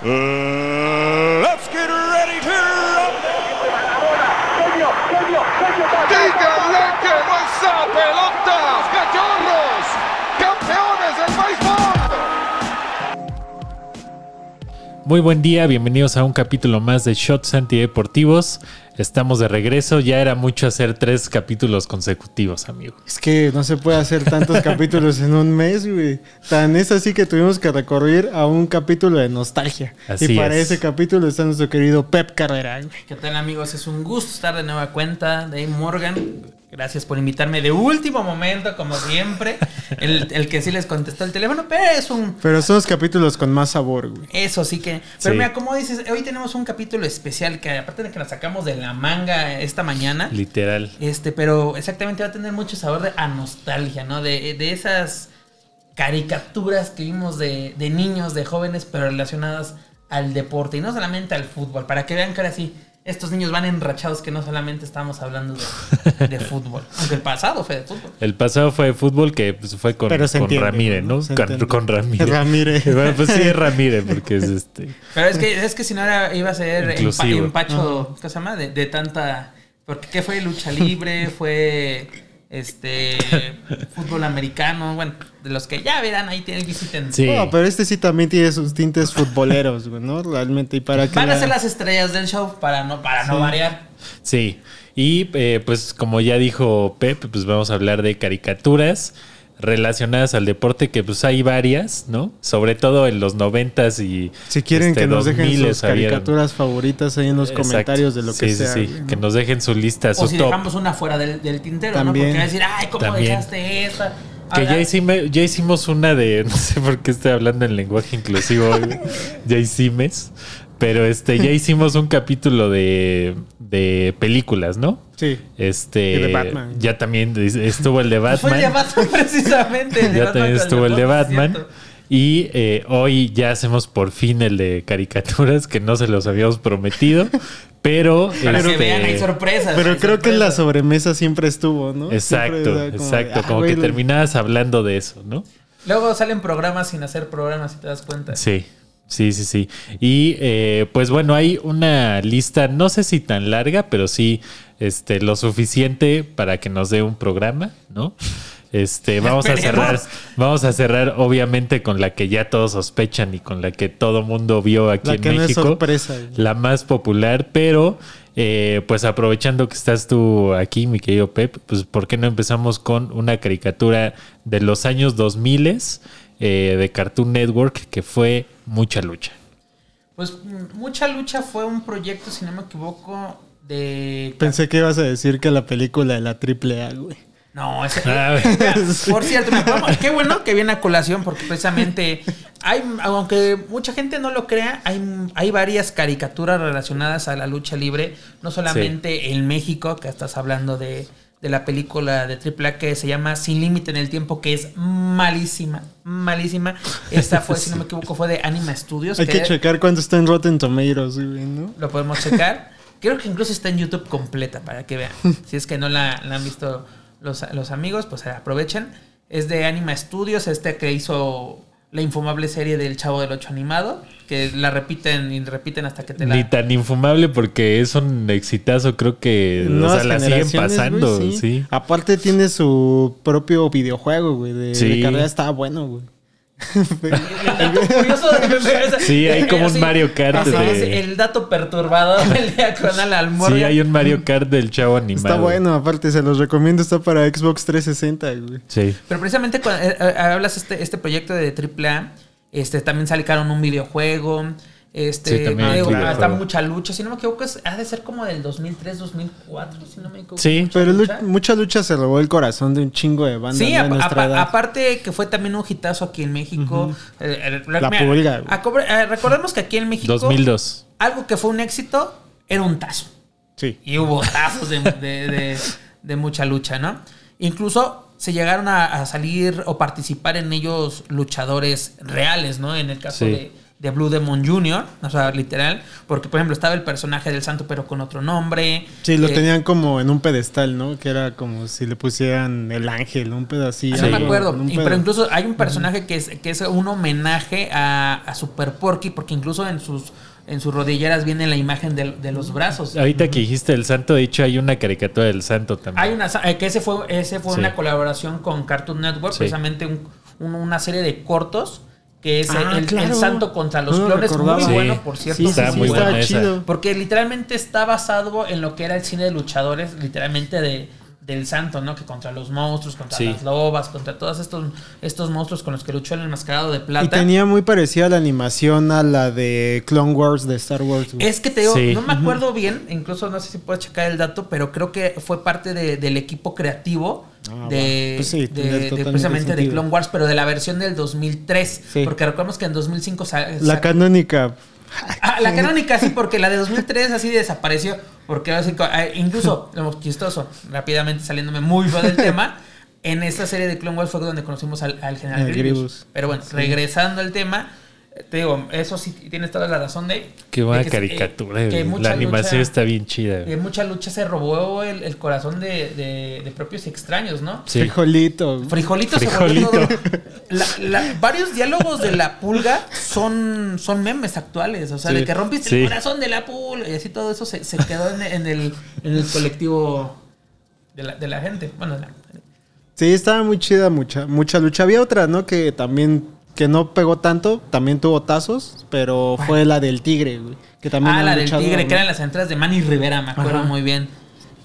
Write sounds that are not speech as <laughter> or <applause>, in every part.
Uh, let's get ready to. ¡Díganle que no esa pelota! ¡Cachorros! ¡Campeones del béisbol! Muy buen día, bienvenidos a un capítulo más de Shots Antideportivos. Estamos de regreso, ya era mucho hacer tres capítulos consecutivos, amigo. Es que no se puede hacer tantos <laughs> capítulos en un mes, güey. Tan es así que tuvimos que recorrer a un capítulo de nostalgia. Así y para es. ese capítulo está nuestro querido Pep Carrera, güey. ¿Qué tal amigos? Es un gusto estar de nueva cuenta. Dave Morgan. Gracias por invitarme de último momento, como siempre. El, el que sí les contestó el teléfono, pero es un... Pero son los capítulos con más sabor, güey. Eso sí que... Pero Sí. mira, como dices, hoy tenemos un capítulo especial que aparte de que nos sacamos de la manga esta mañana, Literal. este, pero exactamente va a tener mucho sabor de a nostalgia, ¿no? De, de esas caricaturas que vimos de, de niños, de jóvenes, pero relacionadas al deporte y no solamente al fútbol, para que vean que ahora sí, estos niños van enrachados que no solamente estamos hablando de, <laughs> de fútbol, aunque el pasado fue de fútbol. El pasado fue de fútbol que pues, fue con, Pero se con entiende, Ramírez, ¿no? Con, con Ramírez. Ramírez. <laughs> Bueno, pues sí es Ramírez, porque es este. Pero es que, es que si no era, iba a ser empa- Inclusivo. empacho, ¿qué se llama? De, de tanta... Porque ¿qué fue lucha libre? fue este fútbol americano, bueno, de los que ya verán ahí tienen visiten. Sí. No, pero este sí también tiene sus tintes futboleros, güey, ¿no? Realmente, y para que. Van a la- ser las estrellas del show para no, para no variar. Sí, y eh, pues como ya dijo Pep, pues vamos a hablar de caricaturas relacionadas al deporte, que pues hay varias, ¿no? Sobre todo en los noventas y Si quieren este, que nos dejen 2000s sus caricaturas favoritas ahí en los Exacto. comentarios de lo que Sí, sí, sea. sí, ¿no? que nos dejen su lista, su O si top. dejamos una fuera del, del tintero, También. ¿no? Porque va a decir, ay, ¿cómo También. dejaste esta? Que ya, hicime- ya hicimos una de, <laughs> no sé por qué estoy hablando en lenguaje inclusivo, <laughs> ya hicimos, pero este, ya hicimos un capítulo de, de películas, ¿no? Sí. Este, Y de Batman. ya también estuvo el de <laughs> Fue Batman. el de Batman precisamente. el de ya Batman también estuvo el de Batman. Y eh, hoy ya hacemos por fin el de caricaturas, que no se los habíamos prometido. <laughs> Pero. Para que este, vean, hay sorpresas. Pero hay creo que en la sobremesa siempre estuvo, ¿no? Exacto, como exacto. de, ah, como güey, que lo- terminabas hablando de eso, ¿no? Luego salen programas sin hacer programas, si te das cuenta. Sí, sí, sí, sí. Y eh, pues bueno, hay una lista, no sé si tan larga, pero sí este, lo suficiente para que nos dé un programa, ¿no? Este, vamos a cerrar, vamos a cerrar obviamente con la que ya todos sospechan y con la que todo mundo vio aquí La en que no es México. sorpresa, la más popular, pero eh, pues aprovechando que estás tú aquí, mi querido Pep, pues ¿por qué no empezamos con una caricatura de los años 2000 eh, de Cartoon Network que fue Mucha Lucha? Pues mucha lucha fue un proyecto, si no me equivoco, de. Pensé que ibas a decir que la película de la triple A, güey. No, <laughs> Mira, Por cierto, me acuerdo- qué bueno que viene a colación, porque precisamente hay, aunque mucha gente no lo crea, hay, hay varias caricaturas relacionadas a la lucha libre, no solamente en México, que estás hablando de, de la película de AAA que se llama Sin Límite en el Tiempo, que es malísima, malísima. Esta fue, si no me <laughs> equivoco, fue de Anima Studios. Hay que checar cuánto está en Rotten Tomatoes. Lo podemos checar. Creo que incluso está en YouTube completa para que vean. <laughs> Si es que no la, la han visto los, los amigos, pues aprovechen. Es de Anima Studios, este que hizo la infumable serie del Chavo del Ocho animado, que la repiten y repiten hasta que te la... Ni tan infumable porque es un exitazo, creo que o Nuevas sea, la siguen generaciones, pasando, sí. Aparte tiene su propio videojuego, güey, de, Sí. de carrera estaba bueno, güey. <laughs> <laughs> El dato curioso <laughs> de- Sí, hay como un Mario Kart así de- es, el dato perturbador del diagonal al Sí, Morgan. hay un Mario Kart del chavo animado. Está bueno, aparte se los recomiendo, está para Xbox 360, güey. Sí. Pero precisamente cuando eh, eh, hablas este, este proyecto de AAA, este, también sacaron un videojuego. Este, Sí, también digo, mucha lucha. Si no me equivoco, es- ha de ser como del 2003, 2004. Si no me equivoco. Sí, Mucha Pero lu- lucha. mucha lucha se robó el corazón de un chingo de bandas Sí, ¿no? a- de nuestra apa- edad. aparte que fue también un hitazo aquí en México. Eh, eh, La mira, pulga, a eh, recordemos que aquí en México 2002. algo que fue un éxito era un tazo. Sí. Y hubo tazos de, de- de- de mucha lucha, ¿no? Incluso se llegaron a, a salir o participar en ellos luchadores reales, ¿no? En el caso Sí. de de Blue Demon Jr., o sea, literal, porque por ejemplo estaba el personaje del santo pero con otro nombre. Sí, lo Eh, tenían como en un pedestal, ¿no? Que era como si le pusieran el ángel, un pedacito. Ah, no me acuerdo. Y- pero incluso hay un personaje que es, que es un homenaje a, a Super Porky, porque incluso en sus, en sus rodilleras viene la imagen de, de los brazos. Ahorita que dijiste el santo, de hecho hay una caricatura del santo también. Hay una eh, que ese fue, ese fue Sí. una colaboración con Cartoon Network, Sí. precisamente un- un- una serie de cortos que es Ah, el, santo contra los No lo clones, muy. Sí. bueno, por cierto. Sí, sí, Está sí, muy estaba buena esa. chido. Porque literalmente está basado en lo que era el cine de luchadores, literalmente de, del santo, ¿no? Que contra los monstruos, contra Sí. las lobas, contra todos estos, estos monstruos con los que luchó el enmascarado de plata. Y tenía muy parecida la animación a la de Clone Wars de Star Wars. Es que te digo, Sí. no me acuerdo bien, incluso no sé si puedes checar el dato, pero creo que fue parte de- del equipo creativo Ah, de. Pues sí, de- tiene de- totalmente precisamente de. Clone Wars, pero de la versión del 2003. Sí. Porque recordemos que en 2005 sa- La canónica. <laughs> Ah, la canónica sí, porque la de 2003 así desapareció. Porque ahora sí co- ah, incluso, <laughs> lo chistoso, rápidamente saliéndome muy del tema, en esta serie de Clone Wars fue donde conocimos al, al general. Grievous. Pero bueno, regresando al tema, te digo, eso sí tienes toda la razón de. Qué de buena que eh, caricatura. que güey. mucha la animación lucha- está bien chida. güey. que mucha lucha se robó el, el corazón de, de- de propios extraños, ¿no? Sí. Frijolito. Frijolito, Frijolito. se todo. La- la- varios diálogos de la pulga son, son memes actuales. O sea, Sí. de que rompiste Sí. el corazón de la pulga y así todo eso se, se quedó en, en el, en el colectivo de la, de la gente. Bueno, la- Sí, estaba muy chida, mucha, mucha lucha. Había otra, ¿no? Que también, que no pegó tanto, también tuvo tazos, pero fue la del tigre, güey. Que también ah, la del tigre, ¿no? que eran las entradas de Manny Rivera, me acuerdo Ajá. muy bien.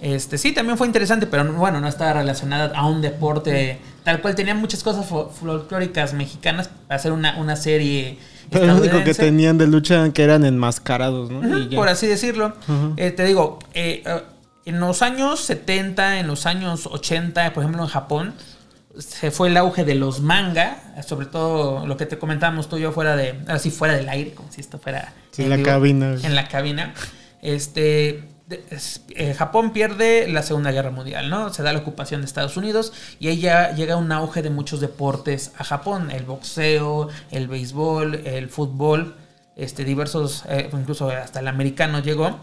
Este, sí, también fue interesante, pero bueno, no estaba relacionada a un deporte tal cual. Tenía muchas cosas fo- folclóricas mexicanas para hacer una, una serie. Pero lo único que tenían de lucha que eran enmascarados, ¿no? Y ya. por así decirlo. Eh, te digo, eh, eh, en los años 70, en los años 80, por ejemplo en Japón, se fue el auge de los manga, sobre todo lo que te comentábamos tú y yo fuera de, así fuera del aire, como si esto fuera Sí, en la vivo, cabina. En la cabina. Este, eh, Japón pierde la Segunda Guerra Mundial, ¿no? Se da la ocupación de Estados Unidos y ahí ya llega un auge de muchos deportes a Japón, el boxeo, el béisbol, el fútbol, este, diversos, eh, incluso hasta el americano llegó.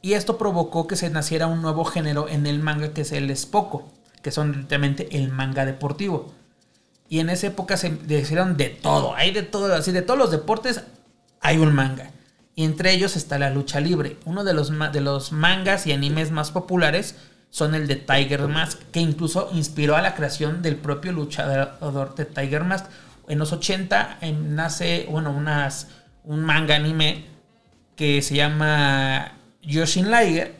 Y esto provocó que se naciera un nuevo género en el manga que es el Spoko, que son literalmente el manga deportivo. Y en esa época se decidieron de todo, hay de todo, así de todos los deportes hay un manga. Y entre ellos está la lucha libre. Uno de los, de los mangas y animes más populares son el de Tiger Mask, que incluso inspiró a la creación del propio luchador de Tiger Mask. En los 80 em, nace, bueno, unas, un manga anime que se llama Yoshin Liger,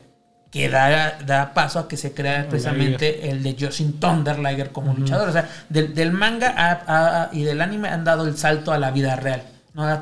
que da, da paso a que se crea precisamente el de Yoshin Thunder Liger como luchador. O sea, del, del manga a- a- y del anime han dado el salto a la vida real. ¿no? Ha-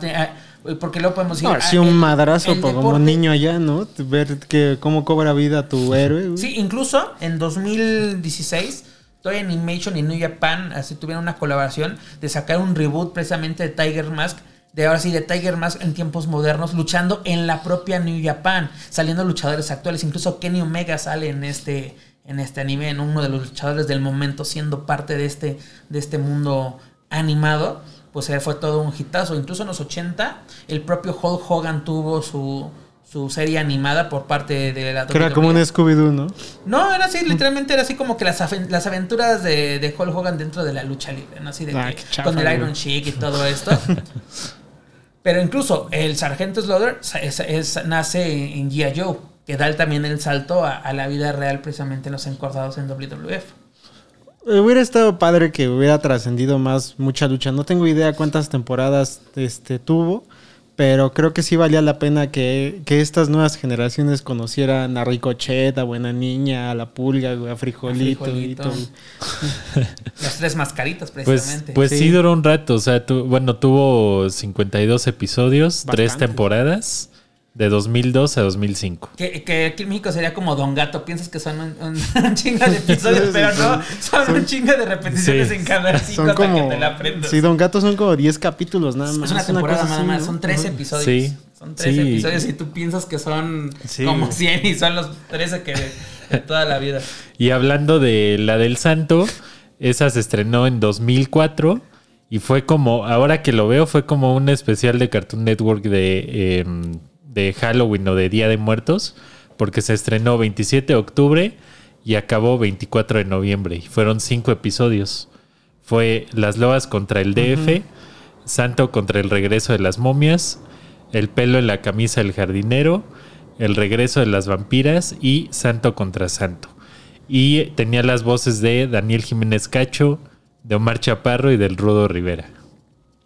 Porque luego podemos decir. No, un el- madrazo el como niño allá, ¿no? Ver que cómo cobra vida tu héroe. güey. Sí, incluso en 2016, Toy Animation y New Japan así tuvieron una colaboración de sacar un reboot precisamente de Tiger Mask. De ahora sí, de Tiger Mask en tiempos modernos, luchando en la propia New Japan, saliendo luchadores actuales. Incluso Kenny Omega sale en este, en este anime, en uno de los luchadores del momento, siendo parte de este, de este mundo animado. Pues eh, fue todo un hitazo. Incluso en los 80, el propio Hulk Hogan tuvo su, su serie animada por parte de la Que era como un Scooby-Doo, ¿no? No, era así, literalmente era así como que las, las aventuras de, de Hulk Hogan dentro de la lucha libre, ¿no? Así de Ah, que chafa, con el. Iron Sheik y todo esto. <laughs> Pero incluso el Sargento Slaughter es- nace en G.I. Joe, que da también el salto a, a la vida real precisamente en los encordados en WWF. Eh, Hubiera estado padre que hubiera trascendido más mucha lucha. No tengo idea cuántas temporadas este, tuvo, pero creo que sí valía la pena que, que estas nuevas generaciones conocieran a Ricochet, a Buena Niña, a La Pulga, a Frijolito. A. <laughs> Las tres mascaritas Pues, precisamente. pues sí. Sí. duró un rato. O sea, tu- bueno, tuvo 52 episodios, tres temporadas, de 2002 a 2005. Que, que aquí en México sería como Don Gato. Piensas que son un, un, un <laughs> chingo de episodios, pero no. Son, un chingo de repeticiones Sí. en cada cinco Son hasta como. que te la aprendas. Sí, Don Gato son como 10 capítulos nada más. Es una temporada nada así, más, ¿no? son 13 Ujú. episodios. Sí. Son 13 Sí. episodios y tú piensas que son Sí. como 100 y son los 13 que de, toda la vida. Y hablando de la del Santo, esa se estrenó en 2004 Y fue como, ahora que lo veo, fue como un especial de Cartoon Network de, em, de Halloween o de Día de Muertos, porque se estrenó 27 de octubre y acabó 24 de noviembre. Y fueron cinco episodios. Fue Las Loas contra el DF, Santo contra el regreso de las momias, El pelo en la camisa del jardinero, El regreso de las vampiras y Santo contra Santo. Y tenía las voces de Daniel Jiménez Cacho, de Omar Chaparro y del Rudo Rivera.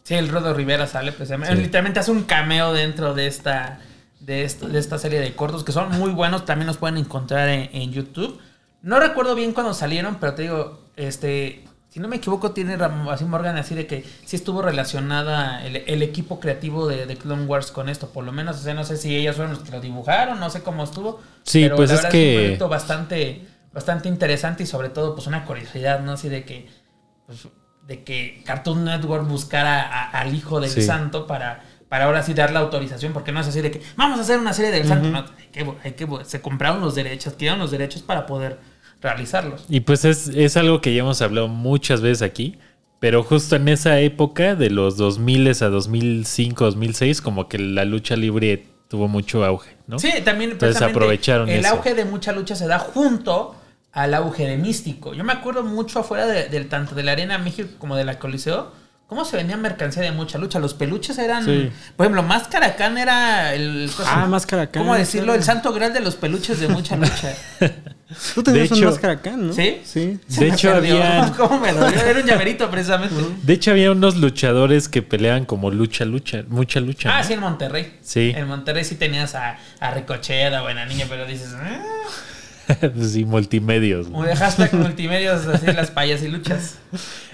Sí, el Rodo Rivera sale, pues literalmente hace un cameo dentro de esta, de, esto- de esta serie de cortos que son muy buenos, también los pueden encontrar en, en YouTube. No recuerdo bien cuándo salieron, pero te digo, este, si no me equivoco, tiene así Morgan así de que sí estuvo relacionada el, el equipo creativo de, de Clone Wars con esto, por lo menos, o sea, no sé si ellos fueron los que lo dibujaron, no sé cómo estuvo. Sí, pero pues la es que- un proyecto bastante, bastante interesante y sobre todo, pues una curiosidad, ¿no? Así de que pues, de que Cartoon Network buscara a- al hijo del Sí. santo para, para ahora sí dar la autorización, porque no es así de que vamos a hacer una serie del santo. No, hay que, hay que- se compraron los derechos, adquirieron los derechos para poder realizarlos. Y pues es, es algo que ya hemos hablado muchas veces aquí, pero justo en esa época de los 2000 a 2005, 2006, como que la lucha libre tuvo mucho auge, ¿no? Sí, también Entonces aprovecharon el eso. auge de mucha lucha se da junto al auge de místico. Yo me acuerdo mucho afuera de- del tanto de la Arena México como de la Coliseo. ¿Cómo se vendía mercancía de mucha lucha? Los peluches eran. Sí. Por ejemplo, Máscara Khan era el. Ah, Máscara Khan, ¿Cómo decirlo? El santo grial de los peluches de mucha lucha. <laughs> Tú tenías De un hecho- máscara acá, ¿no? ¿Sí? Sí. Se De hecho, perdió. había- <laughs> ¿Cómo me dolió? Era un llaverito, precisamente. <laughs> De hecho, había unos luchadores que peleaban como lucha, lucha, mucha lucha. Ah, ¿no? sí, en Monterrey. Sí. En Monterrey sí tenías a, a Ricocheda, buena niña, pero dices. "Ah". <laughs> Sí, multimedios. Muy de hashtag multimedios, así las payas y luchas.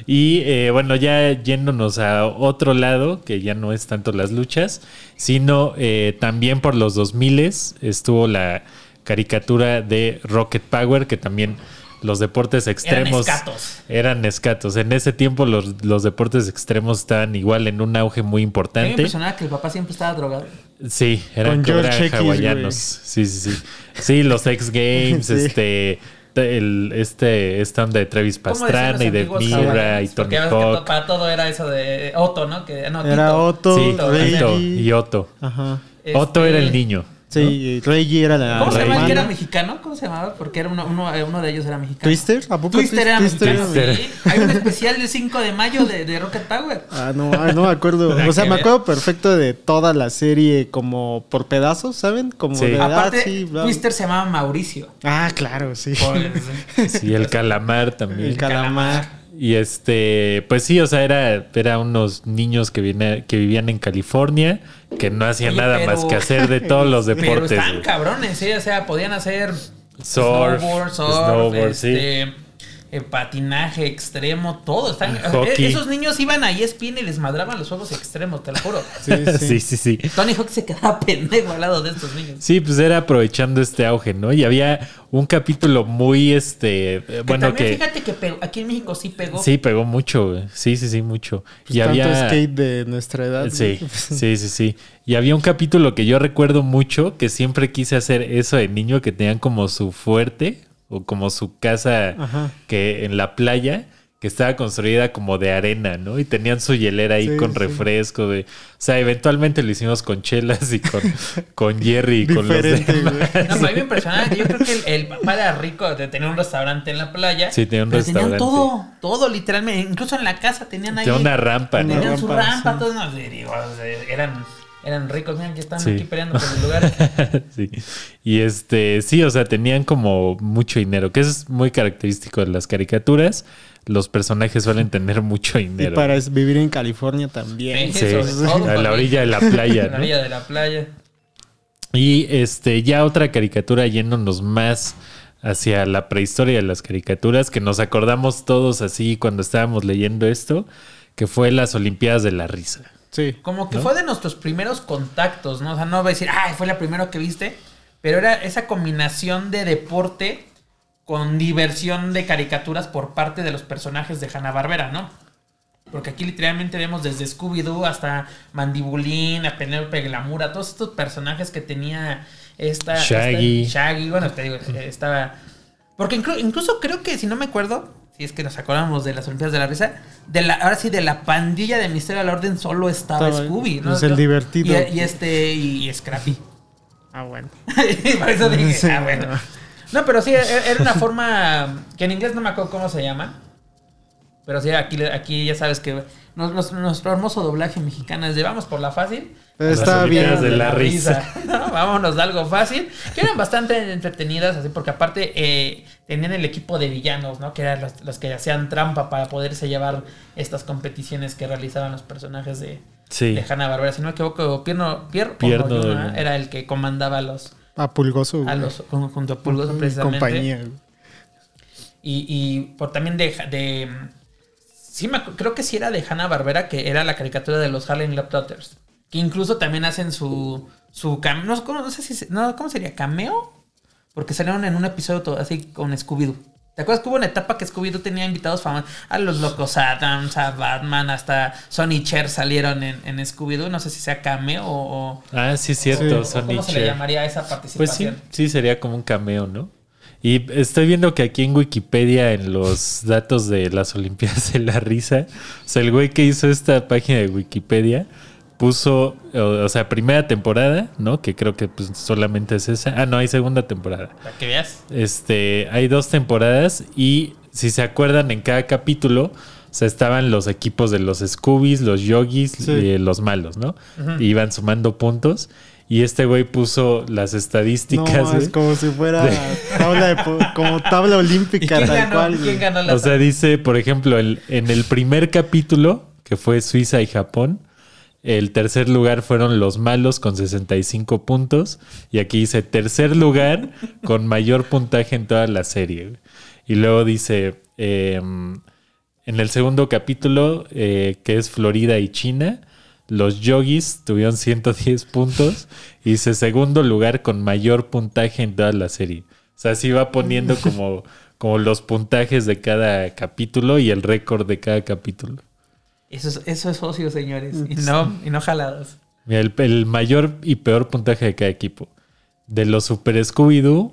Y eh, bueno, ya yéndonos a otro lado, que ya no es tanto las luchas, sino eh, también por los 2000 estuvo la caricatura de Rocket Power, que también los deportes extremos escatos. eran escatos. En ese tiempo los, los deportes extremos estaban igual en un auge muy A mí me importante. impresionaba que el papá siempre estaba drogado. Sí, eran eran hawaianos. Sí, sí, sí. Sí, los X <laughs> Games, Sí. este, el, este, esta onda de Travis ¿Cómo decían Pastrana y de Mira y Tony Hawk. para todo era eso de Otto, ¿no? Que, no, Era Tito. Otto, Sí, Tito, y Otto. Ajá. Este, Otto era el niño. Sí, Reggie era la ¿Cómo se llamaba el que era mexicano? ¿Cómo se llamaba? Porque era uno, uno, uno de ellos era mexicano. ¿Twister? ¿A poco Twister era mexicano, Twister. sí. Hay un especial del 5 de mayo de, de Rocket Power. <laughs> Ah, no, ah, no me acuerdo. O sea, me acuerdo perfecto de toda la serie como por pedazos, ¿saben? Como Sí. de ah, Aparte, sí, bla- Twister se llamaba Mauricio. Ah, claro, sí. <laughs> Sí, el calamar también. El calamar. Y este, pues sí, o sea, era, era unos niños que, viene- que vivían en California, que no hacían Oye, nada pero- más que hacer de <laughs> todos los Pero deportes. están güey. cabrones, ¿sí? O sea, podían hacer Surf, snowboard, surf, snowboard, sí. Eh, patinaje extremo, todo. Están, Hockey. eh, esos niños iban a ESPN y les madraban los juegos extremos, te lo juro. <laughs> sí, sí, sí. Tony Hawk se quedaba <laughs> pendejo al lado de estos niños. Sí, pues era aprovechando este auge, ¿no? Y había un capítulo muy, este, eh, Que bueno, también que fíjate que pegó- aquí en México sí pegó. sí pegó mucho, güey. sí, sí, sí, mucho. Pues y tanto había, skate de nuestra edad. sí, ¿no? sí, sí, sí. Y había un capítulo que yo recuerdo mucho, que siempre quise hacer eso de niño, que tenían como su fuerte o como su casa Ajá. que en la playa. Que estaba construida como de arena, ¿no? Y tenían su hielera ahí Sí, con sí. refresco. De... O sea, eventualmente lo hicimos con chelas y con, <laughs> con Jerry y con los demás. No, pero a mí me impresionaba yo creo que el, el papá era rico de tener un restaurante en la playa. Sí, tenía un pero Tenían restaurante. todo, todo literalmente. Incluso en la casa tenían ahí. Tenía una rampa, ¿no? Tenían su rampa, rampa, sí. todo. No, digo, eran, eran ricos. Miren que están Sí. aquí peleando por el lugar. <laughs> sí. Y este, sí, o sea, tenían como mucho dinero, que es muy característico de las caricaturas. Los personajes suelen tener mucho Y dinero. para es- vivir en California también. Sí, Sí, a la orilla de la playa, <laughs> A la orilla de la playa. Y este, ya otra caricatura yéndonos más hacia la prehistoria de las caricaturas, que nos acordamos todos así cuando estábamos leyendo esto, que fue las Olimpiadas de la Risa. Sí. Como que fue de nuestros primeros contactos, ¿no? O sea, no voy a decir, ay, fue la primera que viste. Pero era esa combinación de deporte con diversión de caricaturas por parte de los personajes de Hanna-Barbera, ¿no? Porque aquí literalmente vemos desde Scooby-Doo hasta Mandibulín, a Penélope Glamour, a todos estos personajes que tenía esta... Shaggy. esta- Shaggy, bueno, te digo, estaba... Porque inclu- incluso creo que, si no me acuerdo, si es que nos acordamos de las Olimpiadas de la Risa, de la, ahora sí, de la pandilla de Misterio al Orden solo estaba, Estaba- Scooby, ¿no? es el divertido. Y, y este, y Scrappy. Ah, bueno. <laughs> Por eso dije, <laughs> Sí, ah, bueno. No, pero sí, e- era una forma que en inglés no me acuerdo cómo se llama. Pero sí, aquí, aquí ya sabes que nos- nos- nuestro hermoso doblaje mexicano es de vamos por la fácil. Pero Las está bien. De la risa. <laughs> ¿no? Vámonos de algo fácil. Que eran bastante entretenidas, así, porque aparte eh, tenían el equipo de villanos, ¿no? Que eran los, los que hacían trampa para poderse llevar estas competiciones que realizaban los personajes de, Sí. de Hanna Barbera. Si no me equivoco, Pierno, Pier Pierno Yuna Yuna. era el que comandaba a los, A Pulgoso. a los jun- junto a Pulgoso precisamente. compañía. Y, y por también de, de sí me creo que sí era de Hanna Barbera que era la caricatura de los Harlem Globetrotters que incluso también hacen su su cam- no, ¿cómo- no sé si no, cómo sería cameo porque salieron en un episodio todo así con Scooby Doo ¿Te acuerdas que hubo una etapa que Scooby-Doo tenía invitados famosos? A los Locos Adams, a Batman, hasta Sonny Cher salieron en, en Scooby-Doo. No sé si sea cameo o... Ah, sí, cierto, o Sonny ¿Cómo se le llamaría esa Pues sí, participación? sí, sería como un cameo, ¿no? Y estoy viendo que aquí en Wikipedia, en los datos de las Olimpiadas de la Risa, o sea, el güey que hizo esta página de Wikipedia puso, o, o sea, primera temporada, ¿no? Que creo que pues, solamente es esa. Ah, no, hay segunda temporada. Para que veas. Este, hay dos temporadas y si se acuerdan en cada capítulo, o sea, estaban los equipos de los Scoobies, los Yogis Sí. y eh, los malos, ¿no? Y iban sumando puntos y este güey puso las estadísticas. No, es como si fuera tabla de como tabla <laughs> ¿Y olímpica quién tal ganó, cual. ¿quién güey. ganó la O sea, dice, por ejemplo, el- en el primer capítulo, que fue Suiza y Japón, el tercer lugar fueron los malos con 65 puntos. Y aquí dice tercer lugar con mayor puntaje en toda la serie. Y luego dice, eh, en el segundo capítulo, eh, que es Florida y China, los yogis tuvieron 110 puntos. Y dice segundo lugar con mayor puntaje en toda la serie. O sea, así va poniendo <laughs> como, como los puntajes de cada capítulo y el récord de cada capítulo. Eso es, eso es ocio, señores. Y no, y no jalados. Mira, el, el mayor y peor puntaje de cada equipo. De los Super Scooby-Doo,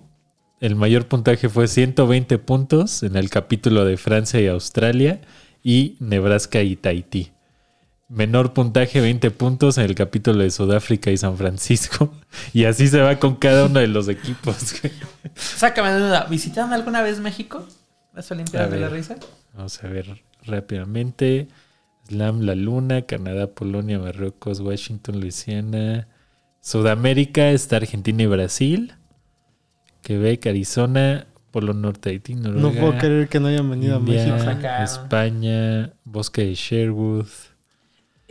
el mayor puntaje fue 120 puntos en el capítulo de Francia y Australia y Nebraska y Tahití. Menor puntaje, 20 puntos en el capítulo de Sudáfrica y San Francisco. <laughs> Y así se va con cada uno de los equipos. Sácame de duda. ¿Visitaron alguna vez México? ¿Las Olimpiadas de la. Risa? Vamos a ver rápidamente. Slam, La Luna, Canadá, Polonia, Marruecos, Washington, Luisiana. Sudamérica está Argentina y Brasil. Quebec, Arizona, Polo Norte, Haití, Noruega. No puedo creer que no hayan venido India, a México. España, Bosque de Sherwood.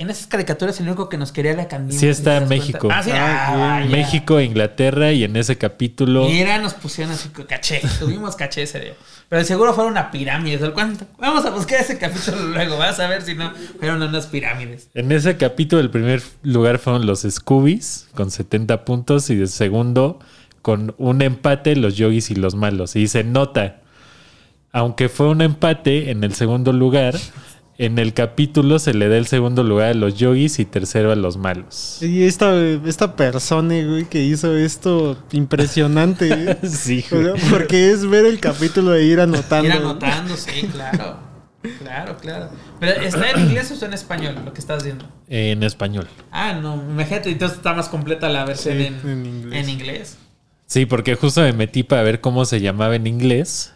En esas caricaturas el único que nos quería era Candimo. Sí está ¿te das México. Ah, sí. Ah, Ah. México, Inglaterra y en ese capítulo. Mira, nos pusieron así con caché. Tuvimos caché ese día. Pero seguro fueron una pirámide. ¿sabes cuánto? Vamos a buscar ese capítulo luego. Vas a ver si no fueron unas pirámides. En ese capítulo, el primer lugar fueron los Scoobies con 70 puntos y el segundo con un empate los Yogis y los malos. Y se nota, aunque fue un empate en el segundo lugar, en el capítulo se le da el segundo lugar a los Yogis y tercero a los malos. Y esta, esta persona, güey, que hizo esto impresionante, <laughs> güey. Sí, güey. Porque es ver el capítulo e ir anotando. Ir anotando, sí, claro. Claro, claro. Pero ¿está en inglés o está en español lo que estás viendo? En español. Ah, no, imagínate, entonces está más completa la versión Sí, en, en inglés. en inglés. Sí, porque justo me metí para ver cómo se llamaba en inglés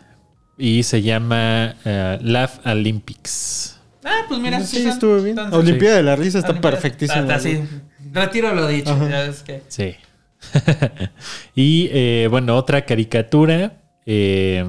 y se llama eh, Laugh Olympics. Ah, pues mira, Sí, estuvo bien. Olimpiada de la risa está Olimpiada- perfectísimo. Está, está güey. así. Retiro lo dicho. Ajá. ya ves que- Sí. <laughs> y eh, bueno, otra caricatura eh,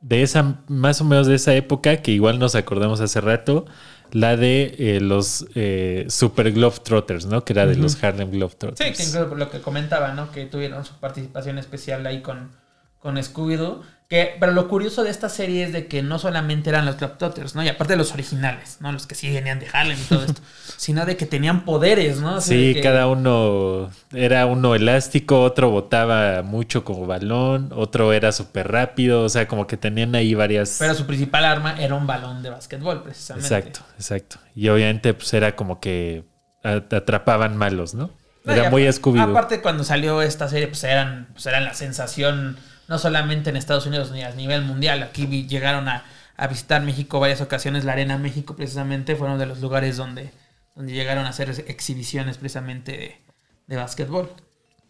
de esa, más o menos de esa época, que igual nos acordamos hace rato, la de eh, los eh, Super Globetrotters, ¿no? Que era de los Harlem Sí, Globetrotters. que incluso por lo que comentaba, ¿no? Que tuvieron su participación especial ahí con, con Scooby-Doo. Que, pero lo curioso de esta serie es de que no solamente eran los Globetrotters, ¿no? Y aparte de los originales, ¿no? Los que sí venían de Harlem y todo esto. <laughs> sino de que tenían poderes, ¿no? Sí, que- cada uno era uno elástico, otro botaba mucho como balón, otro era súper rápido, o sea, como que tenían ahí varias... Pero su principal arma era un balón de básquetbol, precisamente. Exacto, exacto. Y obviamente pues era como que atrapaban malos, ¿no? Era muy scooby Aparte, cuando salió esta serie, pues eran, pues eran la sensación, no solamente en Estados Unidos ni a nivel mundial. Aquí vi- llegaron a, a visitar México varias ocasiones. La Arena México, precisamente, fueron de los lugares donde, donde llegaron a hacer exhibiciones precisamente de, de básquetbol.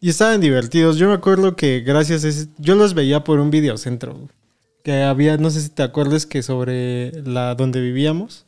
Y estaban divertidos. Yo me acuerdo que gracias a ese, yo los veía por un videocentro. Que había, no sé si te acuerdas que sobre la donde vivíamos,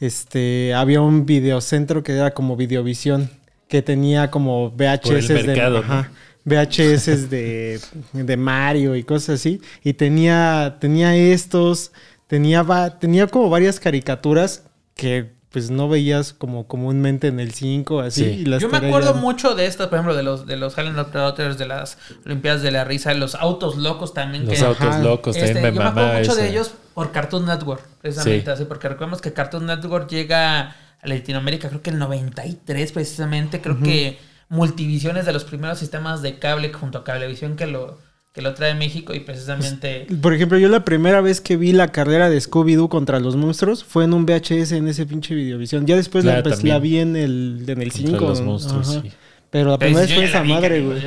este, había un videocentro que era como Videovisión, que tenía como VHS mercado, de, ajá, VHS de, de Mario y cosas así. Y tenía, tenía estos, tenía, tenía como varias caricaturas que pues no veías como comúnmente en el 5, así. Sí. y las Yo me acuerdo mucho de estos, por ejemplo, de los de los Harlem Globetrotters, de las Olimpiadas de la Risa, los autos locos también. Los que, autos Ajá. locos Este, también me yo me acuerdo mucho de ellos por Cartoon Network, precisamente, Sí. así, porque recordemos que Cartoon Network llega a Latinoamérica, creo que el 93 precisamente, creo que Multivision es de los primeros sistemas de cable junto a Cablevisión que lo, que lo trae México y precisamente... Por ejemplo, yo la primera vez que vi la carrera de Scooby-Doo contra los monstruos fue en un VHS en ese pinche videovisión. Ya después la, pues, vi en el, en el Contra 5. los monstruos, ajá. sí. Pero la primera dices, vez fue esa vi, madre, güey.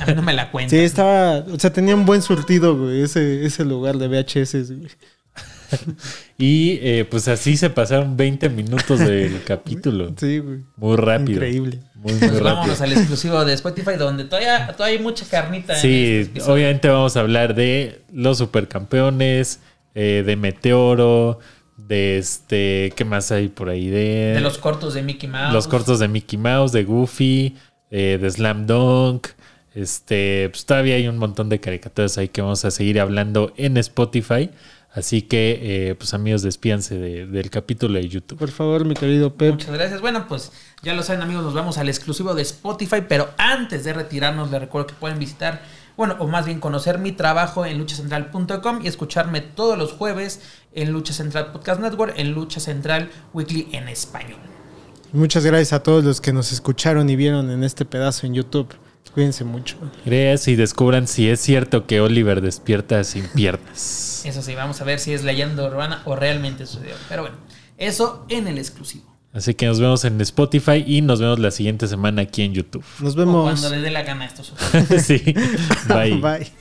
A mí no me la cuenta. Sí, estaba, o sea, tenía un buen surtido, güey, ese, ese lugar de VHS, güey. <laughs> Y eh, pues así se pasaron 20 minutos del <laughs> capítulo. Sí, güey. Muy rápido. Increíble. Muy, muy Pues rápido. vámonos al exclusivo de Spotify, donde todavía, todavía hay mucha carnita. en Sí, este episodio. obviamente vamos a hablar de los supercampeones, eh, de Meteoro, de este, ¿qué más hay por ahí? De, De los cortos de Mickey Mouse. los cortos de Mickey Mouse, de Goofy, eh, de Slam Dunk. Este, pues todavía hay un montón de caricaturas ahí que vamos a seguir hablando en Spotify. Así que, eh, pues amigos, despídanse de- del capítulo de YouTube. Por favor, mi querido Pep. Muchas gracias. Bueno, pues ya lo saben amigos, nos vamos al exclusivo de Spotify, pero antes de retirarnos les recuerdo que pueden visitar, bueno, o más bien conocer mi trabajo en luchacentral.com y escucharme todos los jueves en Lucha Central Podcast Network, en Lucha Central Weekly en español. Muchas gracias a todos los que nos escucharon y vieron en este pedazo en YouTube. Cuídense mucho. Creas y descubran si es cierto que Oliver despierta sin <laughs> piernas. Eso sí, vamos a ver si es leyenda urbana o realmente sucedió. Pero bueno, eso en el exclusivo. Así que nos vemos en Spotify y nos vemos la siguiente semana aquí en YouTube. Nos O vemos. cuando les dé la gana a estos. <laughs> sí. <laughs> Bye. Bye.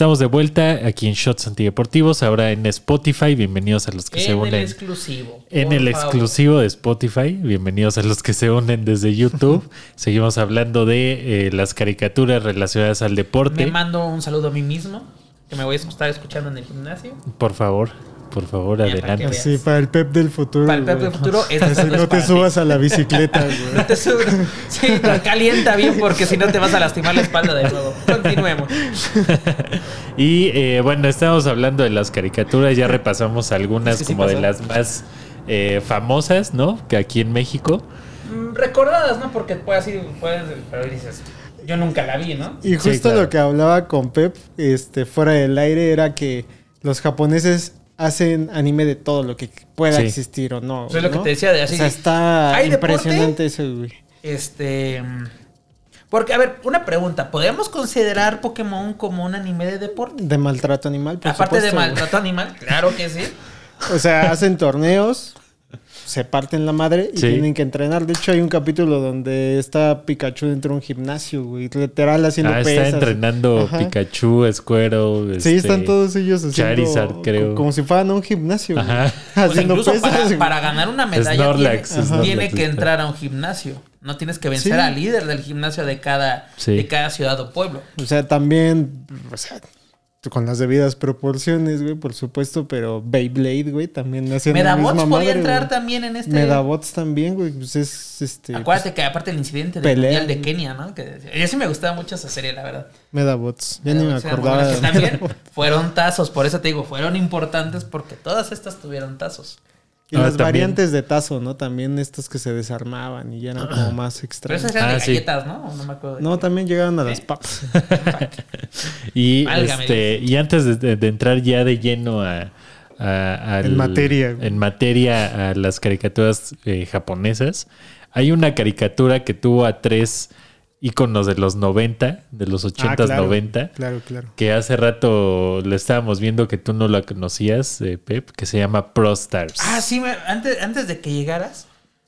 Estamos de vuelta aquí en Shots Antideportivos, ahora en Spotify. Bienvenidos a los que se En el unen. exclusivo. En el favor. exclusivo de Spotify, bienvenidos a los que se unen desde YouTube. <laughs> Seguimos hablando de eh, las caricaturas relacionadas al deporte. Me mando un saludo a mí mismo, que me voy a estar escuchando en el gimnasio. Por favor, por favor, para adelante. veas. Sí, para el Pep del futuro. Para el Pep del futuro, esta Así no es no te para ti. subas a la bicicleta, <laughs> No güey. te subas. Sí, calienta bien porque si no te vas a lastimar la espalda de nuevo. Continuemos. <laughs> Y eh, bueno, estamos hablando de las caricaturas, ya repasamos algunas Es que sí como de las más eh, famosas, ¿no? Que aquí en México. Mm, Recordadas, ¿no? Porque puede así, puedes, pero dices, yo nunca la vi, ¿no? Y justo claro. lo que hablaba con Pep, este, fuera del aire, era que los japoneses hacen anime de todo lo que pueda Sí. existir o no. Eso es lo que te decía de así. O sea, está ¿Hay deporte? impresionante eso, güey. Este. Porque, a ver, una pregunta. ¿Podríamos considerar Pokémon como un anime de deporte? De maltrato animal, por Aparte de güey. maltrato animal, claro que sí. <laughs> O sea, hacen torneos, se parten la madre y Sí. tienen que entrenar. De hecho, hay un capítulo donde está Pikachu dentro de un gimnasio, güey. Literal haciendo Ah, pesas. está entrenando Ajá. Pikachu, Squirtle. Sí, este, están todos ellos haciendo Charizard, creo. co- como si fueran a un gimnasio, güey. Ajá. O sea, haciendo incluso pesas. para, ganar una medalla Snorlax, tiene, Snorlax tiene que entrar a un gimnasio. No tienes que vencer Sí. al líder del gimnasio de cada, Sí. de cada ciudad o pueblo. O sea, también, o sea, con las debidas proporciones, güey, por supuesto, pero Beyblade, güey, también hacían la Medabots misma podía madre, entrar güey. también en este. Medabots también, güey, pues es este Acuérdate que aparte del incidente del Mundial de. Kenia, ¿no? Que yo sí me gustaba mucho esa serie, la verdad. Medabots. Ya ni me Medabots acordaba. buenas, de que también Medabots. fueron tazos, por eso te digo, fueron importantes porque todas estas tuvieron tazos. Y Ah, las también. variantes de tazo, ¿no? También estos que se desarmaban y ya eran como más Pero extraños. esas eran Ah, de sí. galletas, ¿no? No me acuerdo. de No, qué. también llegaron a las papas. <laughs> Y, Válgame este, y antes de, de- de entrar ya de lleno a, a- al- En materia, en materia a las caricaturas eh, japonesas, hay una caricatura que tuvo a tres íconos de los 90, de los 80s, Ah, claro, 90, Claro, claro. que hace rato le estábamos viendo que tú no la conocías, eh, Pep, que se llama Pro Stars. Ah, sí, me- antes, antes de que llegaras,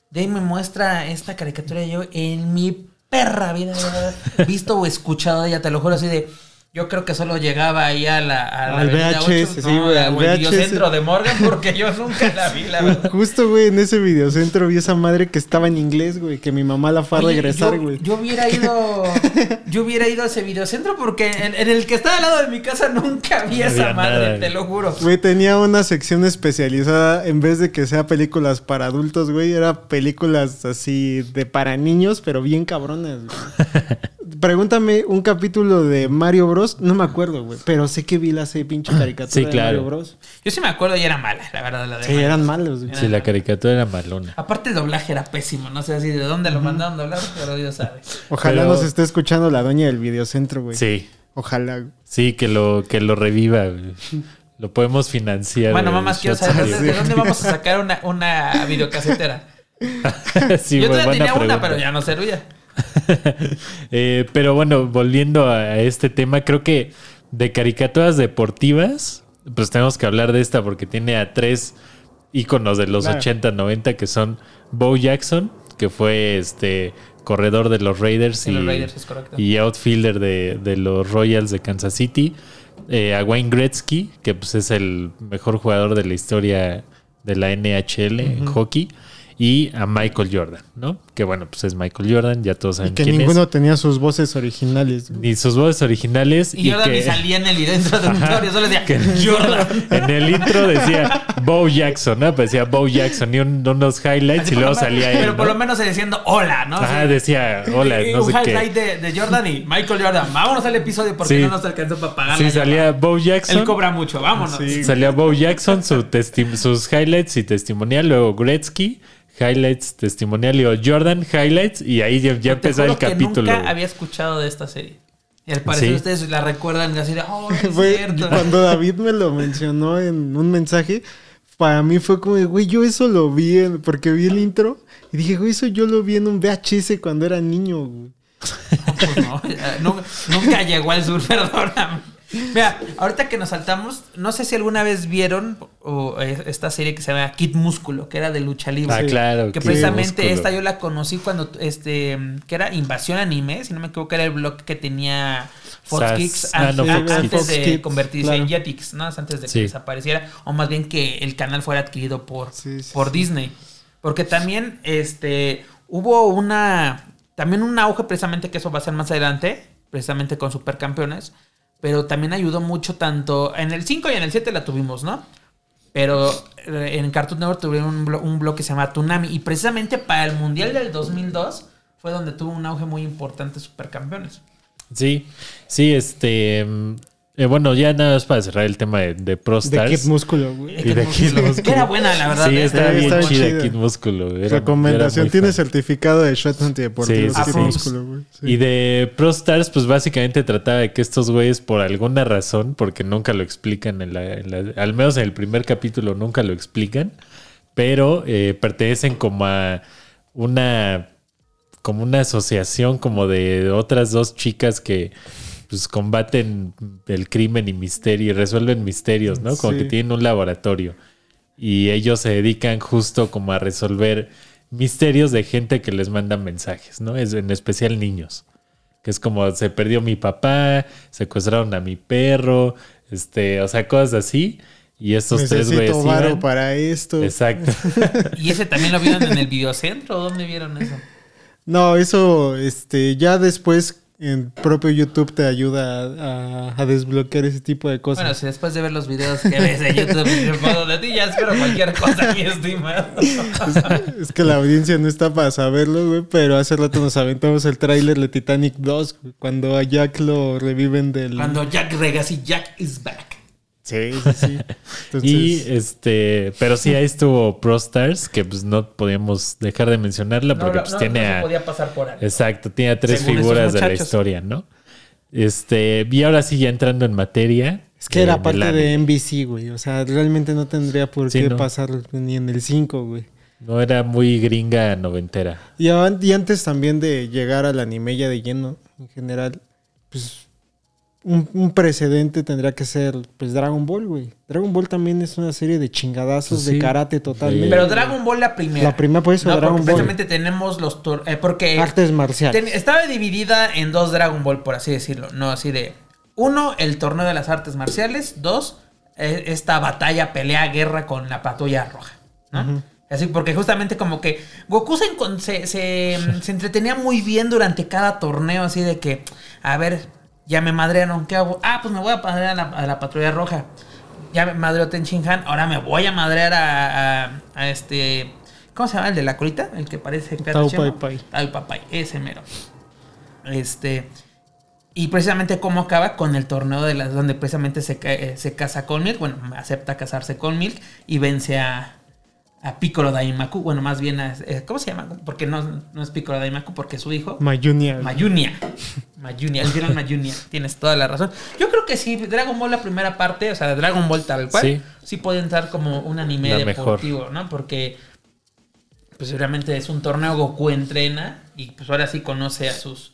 De ahí me muestra esta caricatura yo en mi perra vida <laughs> visto o escuchado de ella, te lo juro así de... Yo creo que solo llegaba ahí a la, a la Al VHS, 8, sí, no, güey, o al videocentro de Morgan porque yo nunca la vi, la <laughs> verdad. Justo, güey, en ese videocentro vi esa madre que estaba en inglés, güey, que mi mamá la fue a Oye, regresar, yo, güey. yo hubiera ido <laughs> yo hubiera ido a ese videocentro porque en, en el que estaba al lado de mi casa nunca vi No esa madre, nada, te güey. lo juro. Güey, tenía una sección especializada, en vez de que sea películas para adultos, güey, era películas así de para niños, pero bien cabrones, güey. <laughs> Pregúntame un capítulo de Mario Bros. No me acuerdo, güey, pero sé que vi la ese pinche caricatura Sí, de. Mario Bros. Yo sí me acuerdo y era mala, la verdad, la de Sí, Mario. eran malos, güey. Sí, la caricatura era malona. Aparte el doblaje era pésimo, no sé así de dónde lo mandaron doblar, pero Dios sabe. Ojalá Pero- nos esté escuchando la doña del videocentro, güey. Sí, Ojalá. güey. sí, que lo, que lo reviva. güey. <laughs> Lo podemos financiar. Bueno, mamás, quiero saber ¿de, de dónde vamos a sacar una, una <laughs> videocasetera. sí, Yo todavía tenía una, pero ya no servía. <laughs> Eh, pero bueno, volviendo a este tema, creo que de caricaturas deportivas, pues tenemos que hablar de esta porque tiene a tres íconos de los Claro. 80, 90 que son Bo Jackson, que fue este corredor de los Raiders, los y outfielder de, de los Royals de Kansas City, eh, a Wayne Gretzky, que pues es el mejor jugador de la historia de la NHL en hockey, y a Michael Jordan, ¿no? Que bueno, pues es Michael Jordan, ya todos Y saben que quién ninguno es. tenía sus voces originales. Ni sus voces originales. Y Jordan que, ni salía en el dentro de Ajá. solo decía que- Jordan. En el intro decía Bo Jackson, ¿no? Pues decía Bo Jackson y un- unos highlights Así y luego salía él. Pero por lo menos diciendo hola, ¿no? Ajá, Sí. decía, hola, Y no un sé highlight qué. de, de Jordan y Michael Jordan. Vámonos al episodio porque Sí. no nos alcanzó para pagar Sí, la salía llamada. Bo Jackson. Él cobra mucho, vámonos. Sí. Salía Bo Jackson, su sus highlights y testimonial, luego Gretzky, highlights, testimonial, y Jordan, highlights, y ahí ya, ya Te empezaba el juro que capítulo. Nunca había escuchado de esta serie. Y al parecer Sí. ustedes la recuerdan y así de, oh, es Fue- cierto. cuando <laughs> David me lo mencionó en un mensaje, para mí fue como, de, güey, yo eso lo vi en- porque vi el intro y dije, güey, eso yo lo vi en un VHS cuando era niño, güey. <laughs> Pues no, ya, nu- nunca llegó al sur, <laughs> perdóname. Mira, ahorita que nos saltamos, no sé si alguna vez vieron o, eh, esta serie que se llama Kid Músculo, que era de lucha libre. Ah, claro. Que Kid precisamente Músculo. esta yo la conocí cuando, este, que era Invasión Anime, si no me equivoco, era el blog que tenía Fox Sas- Kids ah, no, Fox antes de Kids, convertirse claro. en Jetix, ¿no? Antes de que Sí. desapareciera, o más bien que el canal fuera adquirido por, Sí, sí, por sí. Disney. Porque también, este, hubo una, también un auge precisamente que eso va a ser más adelante, precisamente con Supercampeones, pero también ayudó mucho tanto, en el 5 y en el 7 la tuvimos, ¿no? Pero eh, en Cartoon Network tuvieron un, blo- un blog que se llama Tsunami y precisamente para el Mundial del 2002 fue donde tuvo un auge muy importante Supercampeones. Sí, sí, este. Eh, bueno, ya nada más para cerrar el tema de, de Pro De Stars. Kid Músculo, güey. Y de Kid Músculo. Que era buena, la verdad. Sí, ¿eh? estaba bien estaba chida chida. Kid Músculo. Era- Recomendación, era tiene fan. certificado de shot antideportivo. Sí, Kid sí, sí. Músculo, güey. Sí. Y de Pro Stars, pues básicamente trataba de que estos güeyes, por alguna razón, porque nunca lo explican, en la, en la- al menos en el primer capítulo nunca lo explican, pero eh, pertenecen como a una, como una asociación como de otras dos chicas que pues combaten el crimen y misterio y resuelven misterios, ¿no? Como Sí. que tienen un laboratorio y ellos se dedican justo como a resolver misterios de gente que les manda mensajes, ¿no? Es, en especial niños. Que es como se perdió mi papá, secuestraron a mi perro, este, o sea, cosas así. Y estos tres güeyes Necesito para esto. Exacto. <laughs> ¿Y ese también lo vieron en el videocentro? ¿o ¿Dónde vieron eso? No, eso, este, ya después en propio YouTube te ayuda a, a desbloquear ese tipo de cosas. Bueno, si después de ver los videos que ves en YouTube <laughs> foto de ti, ya espero cualquier cosa, mi <laughs> estimado. Es que la audiencia no está para saberlo, güey, pero hace rato nos aventamos el tráiler de Titanic 2, güey, cuando a Jack lo reviven del... Cuando Jack Regas y Jack is back. Sí, sí, sí. <laughs> Entonces, Y este, pero sí, ahí estuvo Pro Stars, que pues no podíamos dejar de mencionarla porque no, pues no, tiene no se a- podía pasar por ahí. Exacto, tiene a tres Según figuras de la historia, ¿no? Este, y ahora sí ya entrando en materia. es que eh, era del parte de. NBC, güey. O sea, realmente no tendría por Sí, qué no. pasar ni en el 5, güey. No era muy gringa noventera. Y, y antes también de llegar al anime ya de lleno, en general, pues un, un precedente tendría que ser pues Dragon Ball, güey. Dragon Ball también es una serie de chingadazos Pues de karate totalmente. Pero Dragon Ball la primera. La primera, por eso, no, Dragon porque Ball. precisamente tenemos los tor- eh, porque Artes marciales. ten- estaba dividida en dos Dragon Ball, por así decirlo. No, así de. Uno, el torneo de las artes marciales. Dos, eh, esta batalla, pelea, guerra con la patrulla roja. ¿no? Así, porque justamente como que Goku se, se, <laughs> se entretenía muy bien durante cada torneo, así de que, a ver, ya me madrearon, ¿qué hago? Ah, pues me voy a madrear a la, a la patrulla roja. Ya me madreó Ten Shin Han, ahora me voy a madrear a, a- a este... ¿Cómo se llama? El de la colita, el que parece Chemo. Pai Pai. Ese mero. Este... Y precisamente cómo acaba con el torneo de las donde precisamente se, eh, se casa con Milk, bueno, acepta casarse con Milk y vence a, a Piccolo Daimaku, bueno, más bien a, eh, ¿cómo se llama? Porque no, no es Piccolo Daimaku, porque es su hijo. Mayunia. Mayunia. <laughs> Mayunia, el gran Mayunia. Tienes toda la razón. Yo creo que sí, Dragon Ball la primera parte, o sea, Dragon Ball tal cual, Sí. sí, puede entrar como un anime La deportivo, ¿no? Porque pues realmente es un torneo Goku entrena y pues ahora sí conoce a sus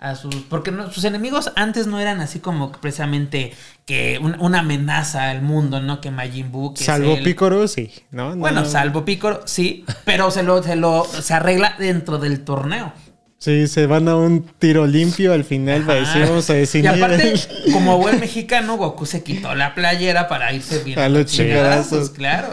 a sus porque no- sus enemigos antes no eran así como precisamente que un- una amenaza al mundo, ¿no? Que Majin Buu, que Salvo el- Picoro, sí. ¿no? No, Bueno, no. salvo Piccolo, sí, pero se lo, se lo se arregla dentro del torneo. Sí, se van a un tiro limpio al final para Ajá. decir, vamos a decir Y aparte, <laughs> como buen mexicano, Goku se quitó la playera para irse bien A los chingadazos. Claro.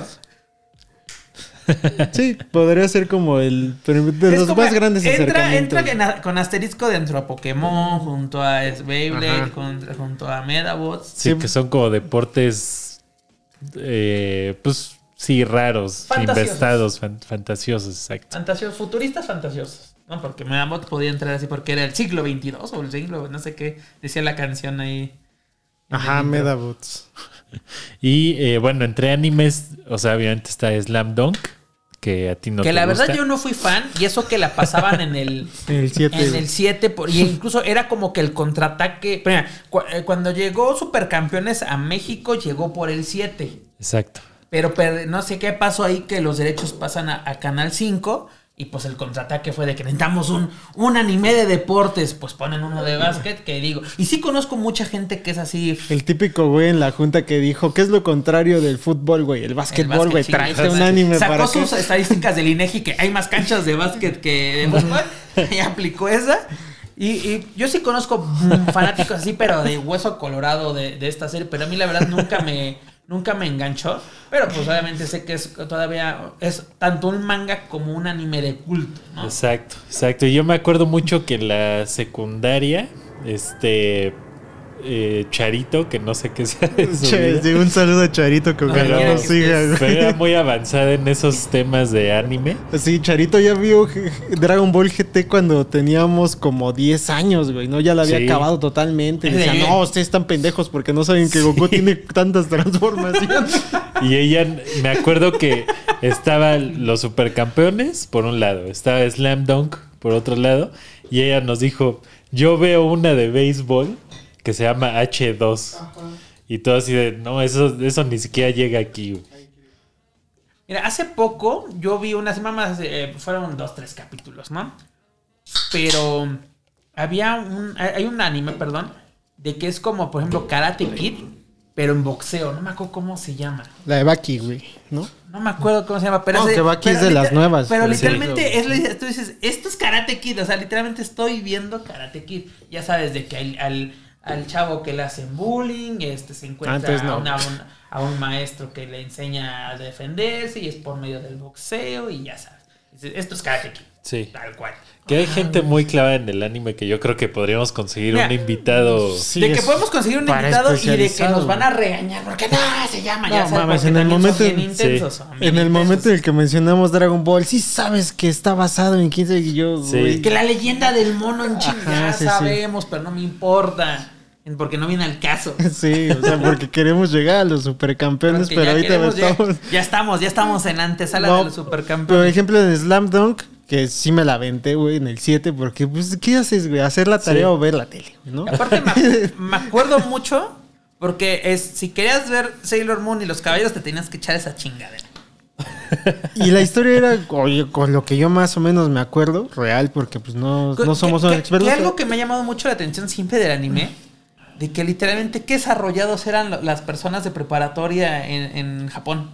Sí, podría ser como el de Es los como- más grandes entra, acercamientos. entra con asterisco dentro a Pokémon, junto a Beyblade, con- junto a Medabots. Sí, Sí. que son como deportes, eh, pues sí, raros, Fantasiosos. investados, fan- fantasiosos, exacto. Fantasiosos, futuristas fantasiosos. ¿no? Porque Medabots podía entrar así porque era el siglo 22 o el siglo, no sé qué, decía la canción ahí. Ajá. Medabots. Y eh, bueno, entre animes, o sea, obviamente está Slam Dunk, que a ti no que te la verdad yo no fui fan y eso que la pasaban en el <laughs> En el 7. en el 7 por- y incluso era como que el contraataque Mira, cu- eh, cuando llegó Supercampeones a México llegó por el 7 Exacto. pero per- no sé qué pasó ahí que los derechos pasan a, a Canal 5 y pues el contraataque fue de que necesitamos un, un anime de deportes pues ponen uno de básquet que digo y sí conozco mucha gente que es así El típico güey en la junta que dijo, ¿qué es lo contrario del fútbol, güey? El básquetbol, güey. chingas, un anime Sacó para sus estadísticas del INEGI que hay más canchas de básquet que de fútbol y aplicó esa. Y, y yo sí conozco mm, fanáticos así, pero de hueso colorado de, de esta serie, pero a mí la verdad nunca me, nunca me enganchó. Pero pues obviamente sé que es todavía es tanto un manga como un anime de culto, ¿no? Exacto, exacto. Y yo me acuerdo mucho que la secundaria, este eh, Charito, que no sé qué sea Che, sí, un saludo a Charito que No, ojalá que siga, era muy avanzada en esos temas de anime. Sí, Charito ya vio Dragon Ball GT cuando teníamos como 10 años, güey, ¿no? Ya la había Sí. acabado totalmente. Y decía, no, ustedes están pendejos porque no saben que Goku tiene tantas transformaciones. <laughs> Y ella, me acuerdo que estaban los supercampeones por un lado, estaba Slam Dunk por otro lado, y ella nos dijo, yo veo una de béisbol que se llama H2. Y todo así de, no, eso, eso ni siquiera llega aquí. güey". Mira, hace poco yo vi unas mamás, eh, fueron dos, tres capítulos, ¿no? Pero había un, hay un anime, perdón, de que es como, por ejemplo, Karate Kid, pero en boxeo. No me acuerdo cómo se llama. La de Baki, güey, ¿no? No me acuerdo cómo se llama, pero No, de- que Baki es de las nuevas, Pero pero literalmente sí. es tú dices, esto es Karate Kid, o sea, literalmente estoy viendo Karate Kid. Ya sabes de que al, al, al chavo que le hacen bullying, este se encuentra Antes no. a, una- un, a un maestro que le enseña a defenderse y es por medio del boxeo y ya sabes. Esto es Karate Kid. Sí. Tal cual. Que hay gente muy clavada en el anime que yo creo que podríamos conseguir Mira, un invitado. Sí, de que podemos conseguir un invitado y de que nos van a regañar porque no se llama, ya No, sabes, mames, en el momento- son bien intensos, sí. son bien En el intensos. momento en el que mencionamos Dragon Ball, sí sabes que está basado en 15 y yo, Sí. Que la leyenda del mono en China, ya sabemos, pero no me importa. Porque no viene al caso. <laughs> Sí, o sea, porque queremos llegar a los supercampeones, Porque pero ahorita estamos... Ya estamos, ya estamos en antesala No, de los Por supercampeones. ejemplo, en Slam Dunk, que sí me la aventé, güey, en el 7, porque, pues, ¿qué haces, güey? ¿Hacer la tarea Sí. o ver la tele, ¿no? Y Aparte, me, <laughs> me acuerdo mucho porque es, si querías ver Sailor Moon y los caballeros, te tenías que echar esa chingadera. <laughs> Y la historia era, oye, con lo que yo más o menos me acuerdo, real, porque, pues, no, no somos Que- unos expertos. que algo que me ha llamado mucho la atención siempre del anime de que literalmente qué desarrollados eran las personas de preparatoria en, en Japón.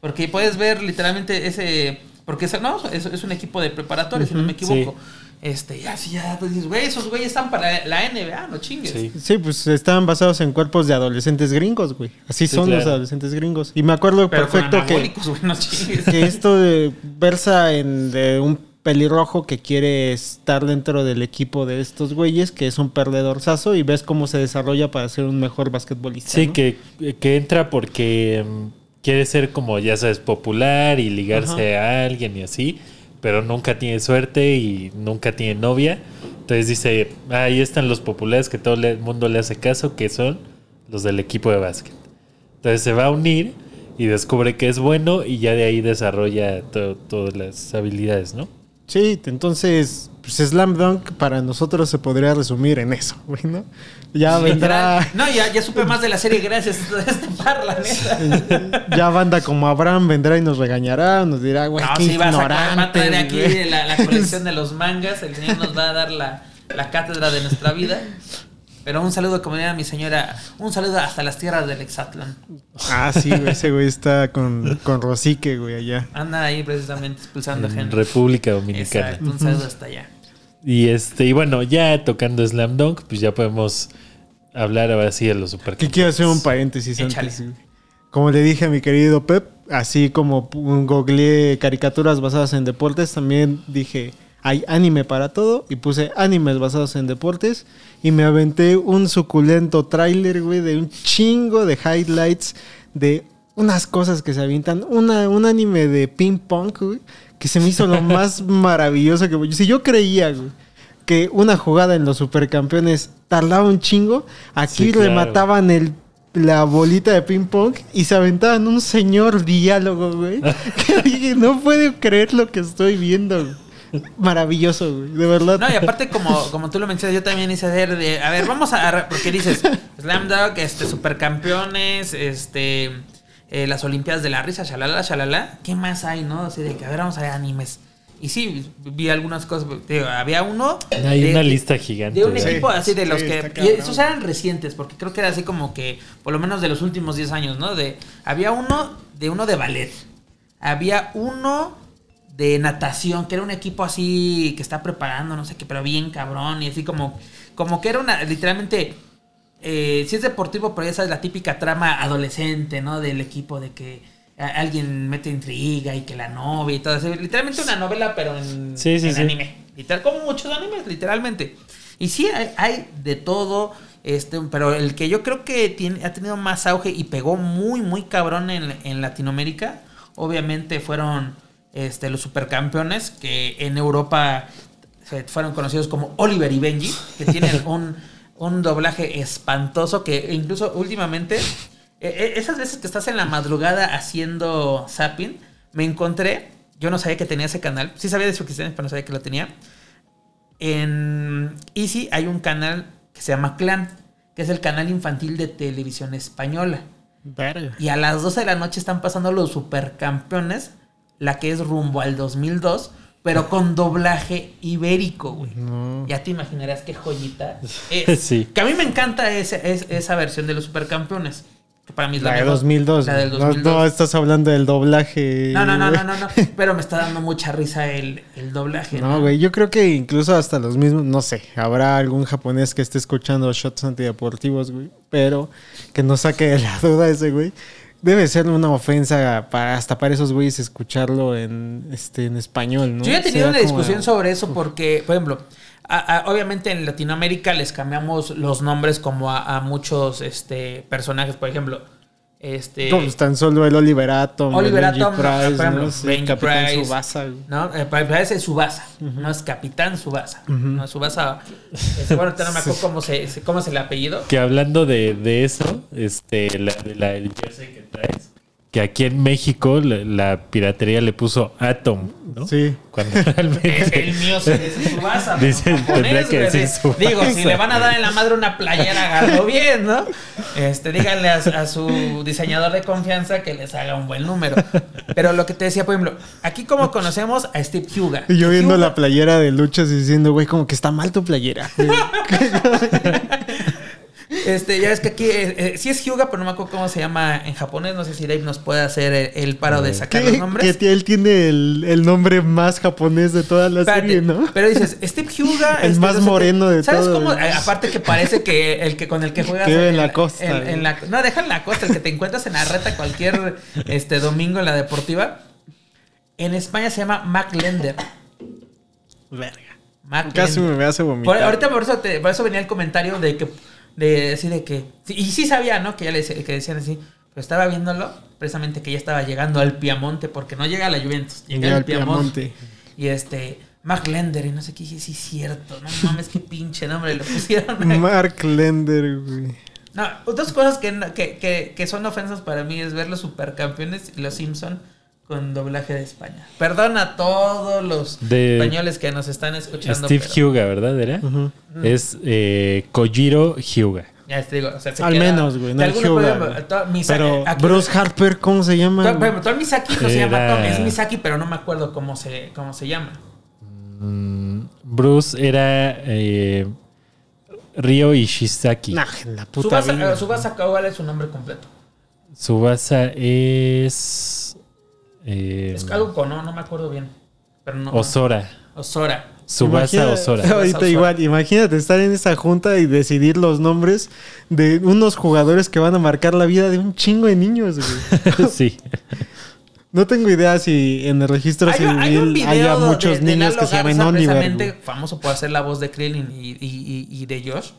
Porque puedes ver literalmente ese. Porque eso, no, es, es un equipo de preparatoria, si no me equivoco. Este, ya, sí, ya, pues dices, güey, esos güeyes están para la NBA, no chingues. Sí. Sí, pues estaban basados en cuerpos de adolescentes gringos, güey. Así Sí, son los adolescentes gringos. Y me acuerdo Pero perfecto que, güey, no chingues. que esto de- versa en de un pelirrojo que quiere estar dentro del equipo de estos güeyes, que es un perdedorzazo, y ves cómo se desarrolla para ser un mejor basquetbolista. Sí, ¿no? que, que entra porque mm, quiere ser como, ya sabes, popular y ligarse a alguien y así, pero nunca tiene suerte y nunca tiene novia. Entonces dice, "Ah, ahí están los populares que todo el mundo le hace caso, que son los del equipo de básquet. Entonces se va a unir y descubre que es bueno y ya de ahí desarrolla to- todas las habilidades, ¿no? Sí, entonces, pues Slam Dunk para nosotros se podría resumir en eso, güey, ¿no? Ya vendrá. No, ya, ya supe más de la serie gracias a <laughs> este par, la neta. <laughs> ya banda como Abraham vendrá y nos regañará, nos dirá, güey, No, qué sí, va a, ignorante. traer aquí güey". la, la colección <laughs> de los mangas. El señor nos va a dar la, la cátedra de nuestra vida. Pero un saludo, como diría mi señora, un saludo hasta las tierras del Exatlán. Ah, sí, güey, ese güey está con, con Rosique, güey, allá. Anda ahí precisamente expulsando En gente. República Dominicana. Exacto, un saludo hasta allá. Y este, y bueno, ya tocando Slam Dunk, pues ya podemos hablar ahora sí de los super Que quiero hacer un paréntesis Échale. antes. güey. Como le dije a mi querido Pep, así como un googleé caricaturas basadas en deportes, también dije, hay anime para todo, y puse animes basados en deportes, y me aventé un suculento tráiler, güey, de un chingo de highlights, de unas cosas que se avientan, una, un anime de ping pong, güey, que se me hizo lo <laughs> más maravilloso que... Si yo creía, güey, que una jugada en los supercampeones tardaba un chingo, aquí Sí, claro. remataban el, la bolita de ping pong y se aventaban un señor diálogo, güey. <laughs> que dije, no puedo creer lo que estoy viendo. güey". <laughs> Maravilloso, güey, de verdad. No, y aparte, como, como tú lo mencionas, yo también hice ver de. A ver, vamos a. Porque dices, <laughs> Slam Dunk, este, supercampeones, este. eh, las Olimpiadas de la Risa, shalala, shalala. ¿Qué más hay, no? Así de que, a ver, vamos a ver animes. Y sí, vi algunas cosas. digo, había uno. Hay de- una lista gigante. De un equipo así de sí, los que. Y esos eran recientes, porque creo que era así como que, por lo menos de los últimos 10 años, ¿no? De, había uno de uno de ballet. Había uno de natación, que era un equipo así que está preparando, no sé qué, pero bien cabrón. Y así como, como que era una, literalmente. Eh, sí es deportivo, pero ya sabes la típica trama adolescente, ¿no? Del equipo de que alguien mete intriga y que la novia y todo eso. Literalmente una novela, pero en, Sí, sí, en sí. anime. Literal, como muchos animes, literalmente. Y sí, hay, hay de todo. Este, pero el que yo creo que tiene, ha tenido más auge y pegó muy, muy cabrón en, en Latinoamérica, obviamente fueron este, los supercampeones, que en Europa se- fueron conocidos como Oliver y Benji, que tienen <laughs> un, un doblaje espantoso que incluso últimamente, eh, eh, esas veces que estás en la madrugada haciendo zapping, me encontré, yo no sabía que tenía ese canal, sí sabía de su existencia, pero no sabía que lo tenía. En Easy hay un canal que se llama Clan, que es el canal infantil de televisión española. Verga. Y a las 12 de la noche están pasando los supercampeones, la que es rumbo al 2002, pero con doblaje ibérico, güey. Ya te imaginarás qué joyita es. <laughs> Sí. Que a mí me encanta ese- es- esa versión de los supercampeones. Que para mí es la, La de mejor. 2002. La del no- 2002. No, estás hablando del doblaje. No, no, no, no, no, no. <laughs> Pero me está dando mucha risa el, el doblaje. No, güey, yo creo que incluso hasta los mismos, no sé, habrá algún japonés que esté escuchando shots antideportivos, güey, pero que no saque de <laughs> la duda ese, güey. Debe ser una ofensa para hasta para esos güeyes escucharlo en este en español, ¿no? Yo ya he tenido una discusión sobre eso porque, por ejemplo, a- a- obviamente en Latinoamérica les cambiamos los nombres como a, a muchos este, personajes. Por ejemplo, este. Pues tan solo el Oliver Atom, Oliver el Atom, no, Price, por ejemplo, ¿no? Sí, Benji Capitán Price. Güey. ¿no? Eh, pa- parece Subasa, no es Capitán Subasa. No, Subasa. este, bueno, ahorita no me <laughs> acuerdo cómo, se- cómo es el apellido. Que hablando de, de eso, este, la, de la el jersey que traes, que aquí en México la, la piratería le puso Atom, ¿no? Sí. Cuando El, realmente. el mío se dice Subasa. Dice, tendría que decir de- Tsubasa. Digo, si le van a dar en la madre una playera, háganlo bien, ¿no? Este, díganle a, a su diseñador de confianza que les haga un buen número. Pero lo que te decía, por ejemplo, aquí como conocemos a Steve Huga. Y yo viendo la playera de luchas y diciendo, güey, como que está mal tu playera. <laughs> <laughs> Este, ya es que aquí eh, eh, sí es Hyuga, pero no me acuerdo cómo se llama en japonés. No sé si Dave nos puede hacer el, el paro de sacar los nombres. que él tiene el, el nombre más japonés de toda la Espérate, serie, ¿no? Pero dices, Steve Hyuga. <laughs> El este, más no sé qué. moreno de ¿Sabes todos. cómo? Eh, aparte que parece que el que con el que juegas. Que en la costa, en- güey. en la- no, deja en la costa, el que te encuentras en la reta cualquier este, domingo en la deportiva. En España se llama Mac Lender. Verga. Mac Casi Lender. me hace Por- vomitar. ahorita por eso, te- por eso venía el comentario de que. De decir de que. Y sí sabía, ¿no? Que ya le que decían así. Pero estaba viéndolo, precisamente que ya estaba llegando al Piamonte, porque no llega a la Juventus, llega Llega al Piamonte. Piamonte. Y este. Mark Lender, y no sé qué, dije, sí, es cierto. No mames, qué pinche nombre le pusieron. <laughs> Mark Lender, güey. No, dos cosas que, que, que, que son ofensas para mí es ver los supercampeones y los Simpson con doblaje de España. Perdón a todos los De- españoles que nos están escuchando. Steve pero- Hyuga, ¿verdad? ¿Era? Es eh, Kojiro Hyuga. Ya te digo, o sea, se Al queda- menos, güey, no Hyuga, todo- Misa- Pero aquí- Bruce Harper, ¿cómo se llama? todo- por ejemplo, todo el Misaki no se llama Tom, es Misaki, pero no me acuerdo cómo se, cómo se llama. Mm, Bruce era eh, Ryo Ishizaki. Nah, la puta Subasa, vida. Subasa es su nombre completo. Subasa es. Eh, Es algo con no, no me acuerdo bien. Pero no. Osora. Osora. Subasa Imagina- Osora. <laughs> Ahorita Osora. igual, imagínate estar en esa junta y decidir los nombres de unos jugadores que van a marcar la vida de un chingo de niños, güey. <laughs> sí. No tengo idea si en el registro Hay, civil hay un video haya muchos de, niños que se llamen Garza, Oliver. famoso por hacer la voz de Krillin y, y- y- y de Josh,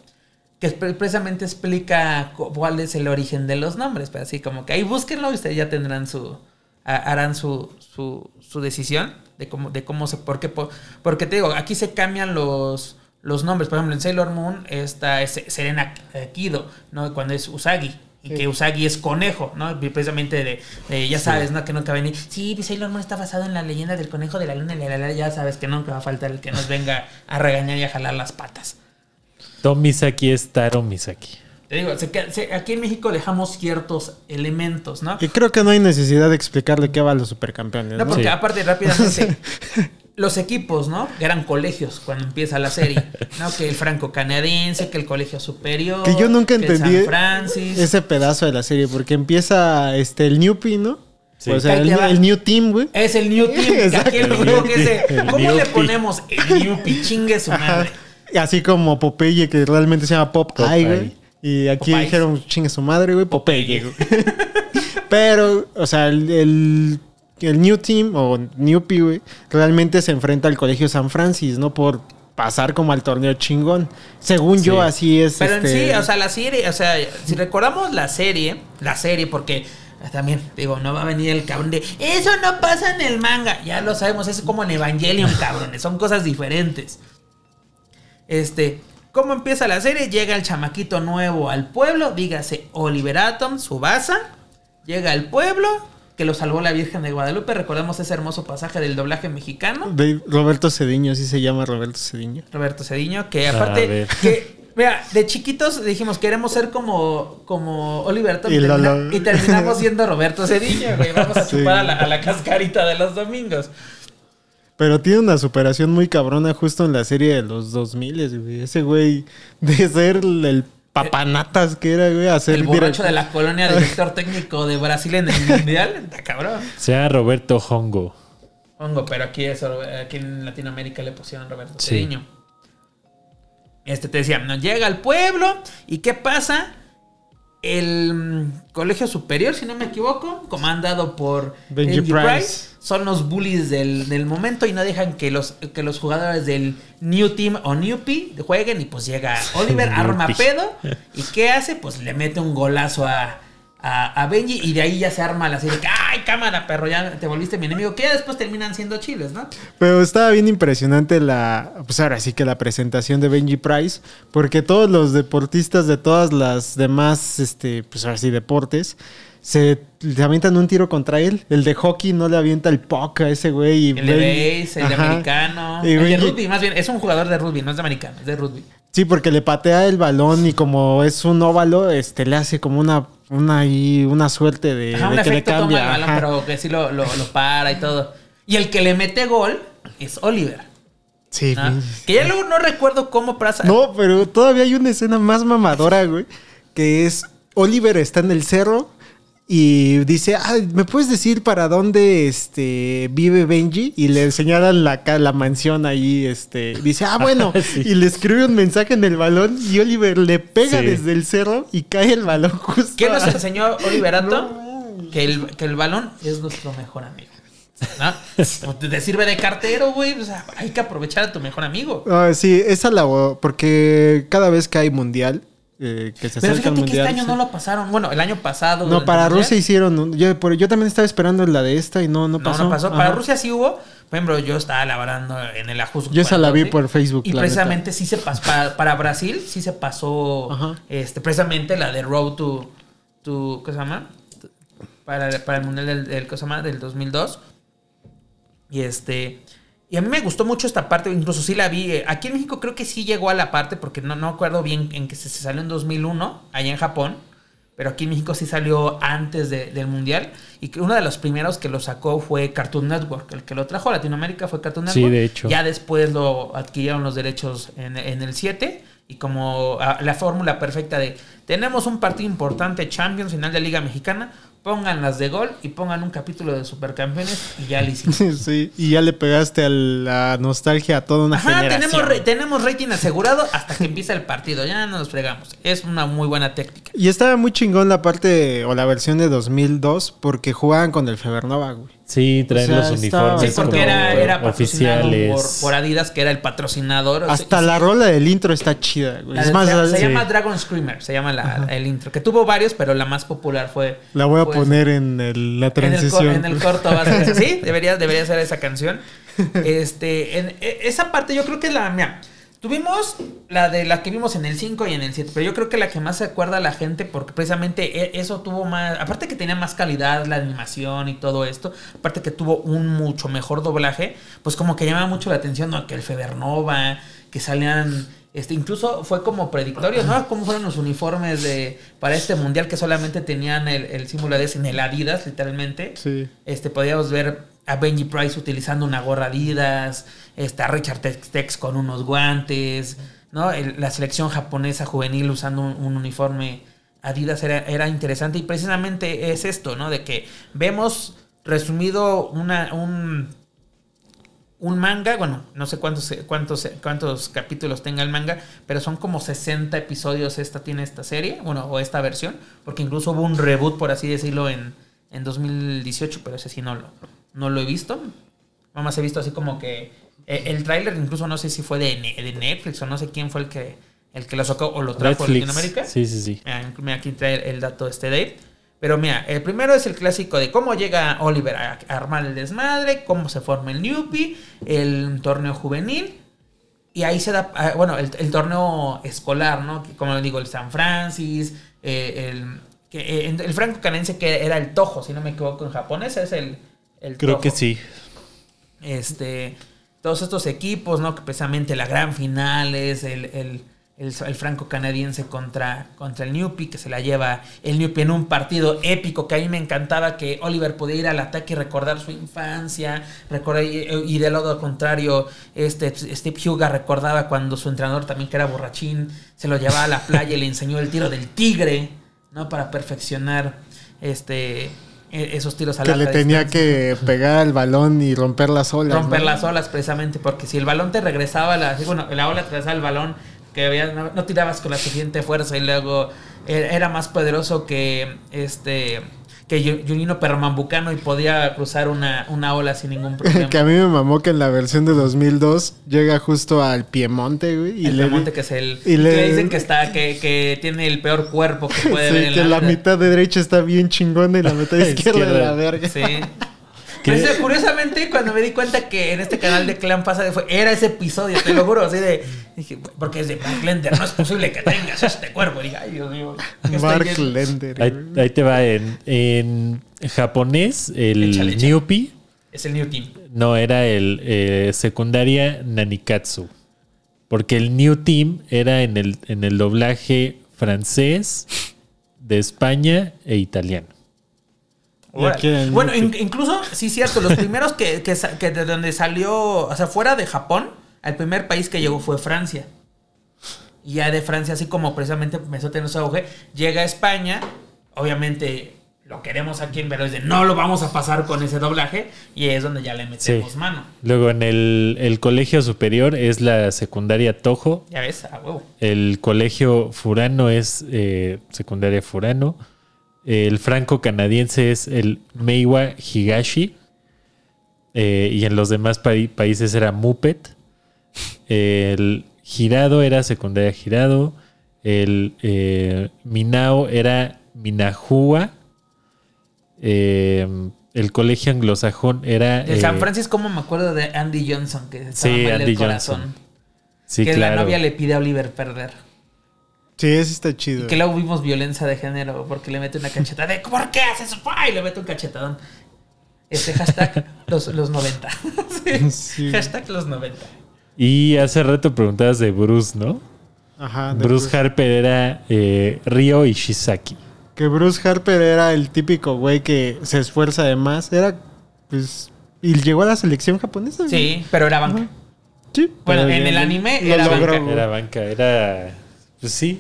que pre- precisamente explica cu- cuál es el origen de los nombres. Pero así como que ahí búsquenlo y ustedes ya tendrán su harán su, su, su decisión de cómo de cómo se por qué por- porque te digo aquí se cambian los los nombres por ejemplo en Sailor Moon está es Serena Kido no cuando es Usagi y que Usagi es conejo, ¿no? Precisamente de, de, ya sabes, ¿no? Que nunca venir. Sí, Sailor Moon está basado en la leyenda del conejo de la luna y la, la, la, ya sabes que nunca va a faltar el que nos venga a regañar y a jalar las patas. Tom Misaki es Taro Misaki. Te digo, se queda- se- aquí en México dejamos ciertos elementos, ¿no? Y creo que no hay necesidad de explicarle qué va a los supercampeones. No, ¿no? porque Sí. aparte rápidamente, <laughs> los equipos, ¿no? Eran colegios cuando empieza la serie, ¿no? Que el franco-canadiense, que el colegio superior. Que yo nunca que el entendí San Francis. ese pedazo de la serie, porque empieza este el Newpie, ¿no? Sí. O sea, el, New Team, güey. Es el New Team. que aquí el Exacto. juego que es El ¿Cómo le ponemos el Newpie? Chingue su madre. Así como Popeye, que realmente se llama Pop Popeye. Eye, güey. Y aquí Popeyes. dijeron, chingue su madre, güey, Popeye, güey. <laughs> Pero, o sea, el, el, el New Team o Newpie, güey, realmente se enfrenta al Colegio San Francis, ¿no? Por pasar como al torneo chingón. Según yo, Sí. así es. Pero en este, sí, o sea, la serie, o sea, si recordamos la serie, la serie, porque también, digo, no va a venir el cabrón de eso no pasa en el manga. Ya lo sabemos, es como en Evangelion, cabrones, son cosas diferentes. Este, ¿cómo empieza la serie? Llega el chamaquito nuevo al pueblo, dígase Oliver Atom, Subasa, llega al pueblo, que lo salvó la Virgen de Guadalupe. Recordamos ese hermoso pasaje del doblaje mexicano. de Roberto Cediño, sí se llama Roberto Cediño. Roberto Cediño, que aparte, que, mira, de chiquitos dijimos queremos ser como, como Oliver Tom, Y y, lo- termina- lo- y terminamos siendo Roberto Cediño, güey. <laughs> Vamos a Sí. chupar a la, a la cascarita de los domingos. Pero tiene una superación muy cabrona justo en la serie de los 2000, güey. Ese güey de ser el, el papanatas que era, güey, a ser El borracho de la colonia, <laughs> director técnico de Brasil en el mundial, está cabrón. Se llama Roberto Hongo. Hongo, pero aquí, es, aquí en Latinoamérica le pusieron Roberto Sí. Cediño. Este te decía, nos llega al pueblo y ¿qué pasa? El mm, colegio superior, si no me equivoco, comandado por Benji Price. Price, son los bullies del, del momento y no dejan que los, que los jugadores del New Team o Newpie jueguen y pues llega Oliver, arma pedo <laughs> y ¿qué hace? Pues le mete un golazo a, a, a Benji y de ahí ya se arma la serie. que, ¡Ay, cámara, perro! Ya te volviste mi enemigo. Que ya después terminan siendo chiles, ¿no? Pero estaba bien impresionante la, pues ahora sí que la presentación de Benji Price, porque todos los deportistas de todas las demás, este, pues ahora sí, deportes, se le avientan un tiro contra él. El de hockey no le avienta el puck a ese güey. y El de base, el de americano. Y el de rugby, más bien. Es un jugador de rugby, no es de americano, es de rugby. Sí, porque le patea el balón y como es un óvalo, este, le hace como una, una ahí, una suerte de, Ajá, de un que le efecto toma cambia. el balón, pero que sí lo, lo, lo para y todo. Y el que le mete gol es Oliver. Sí, ¿no? güey. Que ya luego no recuerdo cómo pasa. No, pero todavía hay una escena más mamadora, güey. que es Oliver está en el cerro y dice, ah, ¿me puedes decir para dónde este, vive Benji? Y le señalan la, la mansión ahí, este, dice, ah, bueno, <laughs> Sí. y le escribe un mensaje en el balón y Oliver le pega Sí. desde el cerro y cae el balón <laughs> justo. ¿Qué nos enseñó Oliverato? No. Que, el, que el balón es nuestro mejor amigo. ¿No? Pues te sirve de cartero, güey. O sea, hay que aprovechar a tu mejor amigo. Ah, sí, esa la porque cada vez que hay mundial, eh, que se Pero fíjate que mundial. este año sí. no lo pasaron. Bueno, el año pasado. No, para Mundial, Rusia hicieron. yo, también estaba esperando la de esta y no, no No, pasó. no pasó. Para. Rusia sí hubo. Por ejemplo, yo estaba laborando en el Ajusco. Yo esa la vi por Facebook, Y precisamente sí se pasó. Para, para Brasil sí se pasó. Ajá. Este, precisamente la de Road to. to ¿Qué se llama? Para, para el Mundial del, del, ¿qué se llama? del 2002. Y este. Y a mí me gustó mucho esta parte, incluso sí la vi. eh, Aquí en México creo que sí llegó a la parte, porque no, no acuerdo bien en que se, se salió en 2001, allá en Japón. Pero aquí en México sí salió antes de- del Mundial. Y que uno de los primeros que lo sacó fue Cartoon Network. El que lo trajo a Latinoamérica fue Cartoon Sí, Network. de hecho. Ya después lo adquirieron los derechos en, en el 7. Y como ah, la fórmula perfecta de tenemos un partido importante, Champions, final de Liga Mexicana, pongan las de gol y pongan un capítulo de Supercampeones y ya le hicimos. <laughs> Sí, y ya le pegaste a la nostalgia a toda una Ajá, generación. tenemos, tenemos rating asegurado hasta que empieza el partido. Ya no nos fregamos. Es una muy buena técnica. Y estaba muy chingón la parte o la versión de 2002 porque jugaban con el Febernova, güey. Sí, traen O sea, los uniformes Sí, porque era, era patrocinado por, por Adidas, que era el patrocinador. O sea, Hasta la rola del intro está chida, güey. la Es más, se, se sí. llama Dragon Screamer, se llama la- el intro. Que tuvo varios, pero la más popular fue. la voy a fue poner en el- la En el, transición. en el corto va a ser eso. <laughs> Sí, debería, debería ser esa canción. <laughs> Este, en, e- esa parte yo creo que es la mía. Tuvimos la de la que vimos en el 5 y en el 7, pero yo creo que la que más se acuerda a la gente, porque precisamente e- eso tuvo más, aparte que tenía más calidad la animación y todo esto, aparte que tuvo un mucho mejor doblaje, pues como que llamaba mucho la atención, ¿no? Que el Federnova, que salían, este, incluso fue como predictorio, ¿no? Cómo fueron los uniformes de, para este mundial que solamente tenían el, el símbolo de en el Adidas, literalmente. Sí. Este, podíamos ver a Benji Price utilizando una gorra Adidas, a Richard Tex con unos guantes, ¿no? La selección japonesa juvenil usando un, un uniforme Adidas era, era interesante y precisamente es esto, ¿no? De que vemos resumido una, un, un manga, bueno, no sé cuántos, cuántos, cuántos capítulos tenga el manga, pero son como 60 episodios esta tiene esta serie, bueno, o esta versión, porque incluso hubo un reboot, por así decirlo, en, en 2018, pero ese sí no lo, no lo he visto. Nada más he visto así como que eh, el tráiler, incluso no sé si fue de, de Netflix o no sé quién fue el que, el que lo sacó o lo trajo a Netflix. Latinoamérica. Sí, sí, sí. Mira, mira, aquí trae el dato este Dave. Pero mira, el primero es el clásico de cómo llega Oliver a, a armar el desmadre, cómo se forma el Newpie, el torneo juvenil. Y ahí se da, ah, bueno, el, el torneo escolar, ¿no? Como digo, el San Francis, eh, el, que, eh, el franco canense que era el Tojo, si no me equivoco en japonés, es el, el Creo que sí. este todos estos equipos, ¿no? Que precisamente la gran final es el, el, el- el franco canadiense contra, contra el Newpie, que se la lleva el Newpie en un partido épico que a mí me encantaba que Oliver pudiera ir al ataque y recordar su infancia, recordar, y, y del lado contrario, este Steve Huga recordaba cuando su entrenador también que era borrachín, se lo llevaba a la playa y le enseñó el tiro del tigre, ¿no? Para perfeccionar este esos tiros a Que le tenía distancia que <laughs> pegar al balón y romper las olas. romper ¿no? las olas precisamente porque si el balón te regresaba la, bueno la ola te regresaba el balón que había- no, no tirabas con la suficiente fuerza y luego era, era más poderoso que este que Junino Permambucano y podía cruzar una, una ola sin ningún problema <laughs> que a mí me mamó que en la versión de 2002 llega justo al Piemonte, güey. Y el le Piemonte, que es el y que le- le dicen que está que, que tiene el peor cuerpo que <laughs> puede ver Sí, en que la mitad de derecha está bien chingona y la mitad <laughs> izquierda de la Izquierda. verga. Sí. ¿Qué? Pero ese- curiosamente, cuando me di cuenta que en este canal de Clan pasa de fue, era ese episodio, te lo juro, así de. Dije, porque es de Mark Lender, no es posible que tengas este cuerpo. Y dije, ay, Dios mío. ¿qué estoy Mark? Lender. Ahí, te va en, en japonés, el Échale. Es el New Team. No, era el eh, secundaria Nanikatsu. Porque el New Team era en el, en el doblaje francés, de España e italiano. Bueno, in- incluso, sí, cierto, los <laughs> primeros que, que, sa- que de donde salió, o sea, fuera de Japón, el primer país que llegó fue Francia. Y ya de Francia, así como precisamente empezó a tener su auge, llega a España. Obviamente lo queremos aquí en de no lo vamos a pasar con ese doblaje. Y es donde ya le metemos Sí. mano. Luego en el, el colegio superior es la secundaria Tojo. Ya ves, a huevo. El colegio Furano es eh, secundaria Furano. El franco-canadiense es el Meiwa Higashi. Eh, y en los demás pa- países era Muppet. El Girado era secundaria Girado. El eh, Minao era Minahua. Eh, el colegio anglosajón era. De San eh, Francisco, como me acuerdo de Andy Johnson, que estaba Sí, mal Andy del corazón. Johnson. Sí, que claro. la novia le pide a Oliver perder. Sí, ese está chido. Y que luego vimos violencia de género porque le mete una cacheta de ¿por qué haces eso? Y le mete un cachetadón. Este hashtag <laughs> los, los 90. <laughs> Sí. Sí. Hashtag los 90. Y hace rato preguntabas de Bruce, ¿no? Ajá. de Bruce Harper era eh, Ryo Ishizaki. Que Bruce Harper era el típico güey que se esfuerza de más. Era, pues. Y llegó a la selección japonesa. güey. Sí, pero era banca. Sí. Bueno, en el anime era logró, banca. Era banca, era. Pues sí.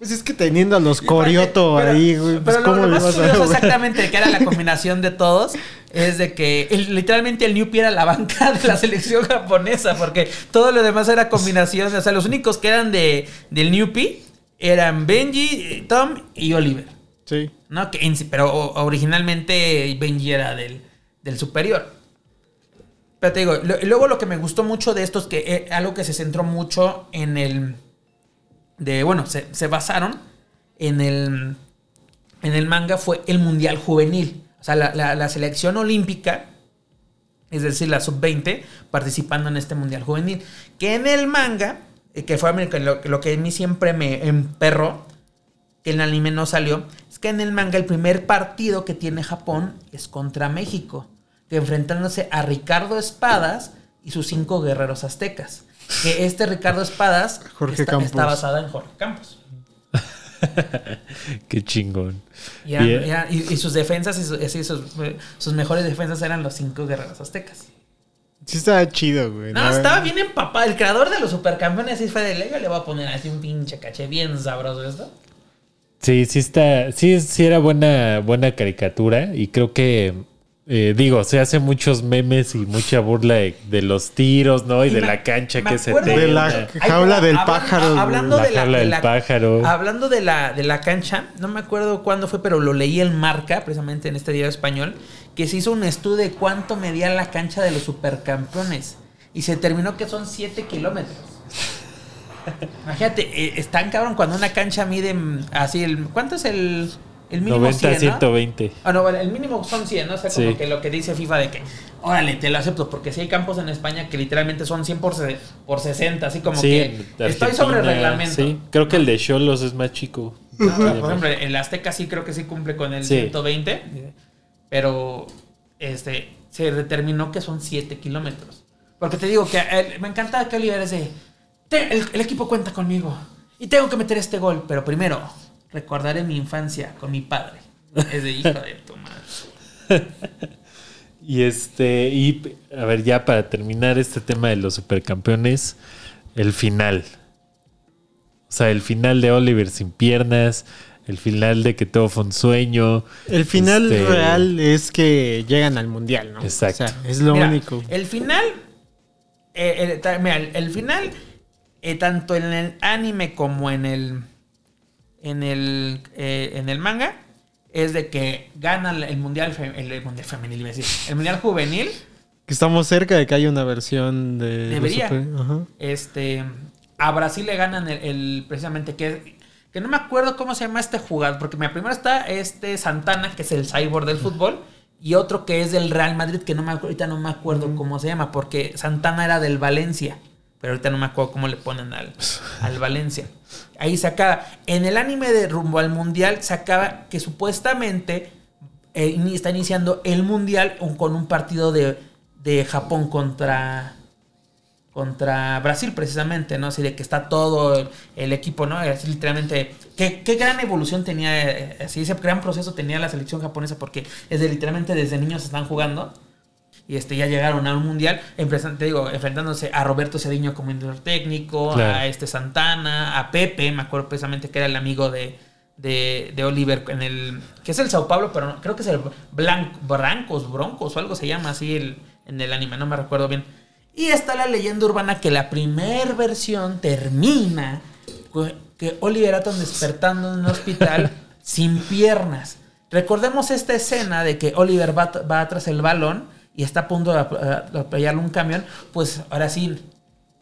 Pues es que teniendo a los Corioto Pero- ahí, güey. Pues Pero lo- cómo lo, le más a exactamente que era la combinación de todos es de que el- literalmente el Newpie era la banca de la selección japonesa porque todo lo demás era combinación. O sea, los únicos que eran de, del Newpie eran Benji, Tom y Oliver. Sí. ¿no? Que pero originalmente Benji era del, del superior. Pero te digo, lo- luego lo que me gustó mucho de esto es que eh, algo que se centró mucho en el. De, bueno, se, basaron en el. En el manga fue el Mundial Juvenil. O sea, la, la- selección olímpica, es decir, la sub-20, participando en este Mundial Juvenil. Que en el manga, eh, que fue lo, lo que a mí siempre me emperró, que el anime no salió, es que en el manga el primer partido que tiene Japón es contra México, que enfrentándose a Ricardo Espadas y sus cinco guerreros aztecas. Que este Ricardo Espadas Jorge está, basada en Jorge Campos. <laughs> Qué chingón. Y, eran- Bien. eran- y- y sus defensas, y su- así, sus, eh, sus mejores defensas eran los cinco guerreros aztecas. Sí estaba chido, güey. No, estaba bien empapado. El creador de los supercampeones así fue de Lego. Le voy a poner así un pinche caché bien sabroso esto. Sí, sí está. Sí, sí era buena, buena caricatura. Y creo que. Eh, digo, se hace muchos memes y mucha burla de, de los tiros, ¿no? Y, Y de me- la cancha que se. De la Ahí jaula va, del hablan- pájaro. a- güey. hablando La de la, jaula de del la- pájaro. Hablando de la, de la cancha, no me acuerdo cuándo fue, pero lo leí en Marca, precisamente en este diario español, que se hizo un estudio de cuánto medía la cancha de los supercampeones. Y se determinó que son 7 kilómetros. <laughs> Imagínate, eh, es tan cabrón cuando una cancha mide mm, así el. ¿Cuánto es el, el mínimo 90 100, ¿no? 120. Ah, no, vale, el mínimo son 100, ¿no? O sea, como Sí. que lo que dice FIFA de que, órale, te lo acepto, porque si hay campos en España que literalmente son 100 por, se- por 60, así como Sí, que estoy sobre reglamento. Sí, creo que el de Cholos es más chico. No, por ejemplo, el Azteca sí creo que sí cumple con el Sí. 120, pero este se determinó que son 7 kilómetros. Porque te digo que eh, me encanta que Oliver es de, "Te- el, el equipo cuenta conmigo y tengo que meter este gol, pero primero recordaré mi infancia con mi padre. Es de hijo de tu madre. <laughs> Y este, y a ver, ya para terminar este tema de los supercampeones, el final. O sea, el final de Oliver sin piernas, el final de que todo fue un sueño. El final Este, real es que llegan al mundial, ¿no? Exacto. O sea, es lo Mira, único. El final. eh, el, ta- mira, el, el final, eh, tanto en el anime como en el. En el, eh, en el manga, es de que gana el mundial, el, el mundial femenil, iba a decir, el mundial juvenil. Que estamos cerca de que haya una versión de. Debería. super- Ajá. Este, a Brasil le ganan el, el- precisamente que, que no me acuerdo cómo se llama este jugador, porque mira, primero está este Santana, que es el cyborg del fútbol, y otro que es del Real Madrid, que no me, ahorita no me acuerdo cómo se llama, porque Santana era del Valencia, pero ahorita no me acuerdo cómo le ponen al, <laughs> al Valencia. Ahí se acaba. En el anime de Rumbo al Mundial se acaba que supuestamente eh, está iniciando el Mundial un- con un partido de, de Japón contra contra Brasil precisamente, ¿no? Así de que está todo el, el equipo, ¿no? Así literalmente, ¿qué, qué gran evolución tenía, eh, así ese gran proceso tenía la selección japonesa porque es de literalmente desde niños están jugando. Y este ya llegaron a un mundial, enfrentan- te digo, enfrentándose a Roberto Cediño como director técnico, Claro. a este Santana, a Pepe, me acuerdo precisamente que era el amigo de, de, de Oliver en el que es el Sao Paulo, pero no- creo que es el Blanc, Brancos, Broncos o algo se llama así el, en el anime, no me recuerdo bien. Y está la leyenda urbana que la primer versión termina que Oliver Atom despertando en un hospital <laughs> sin piernas. Recordemos esta escena de que Oliver va, va tras el balón y está a punto de ap- de atropellarle un camión, pues ahora sí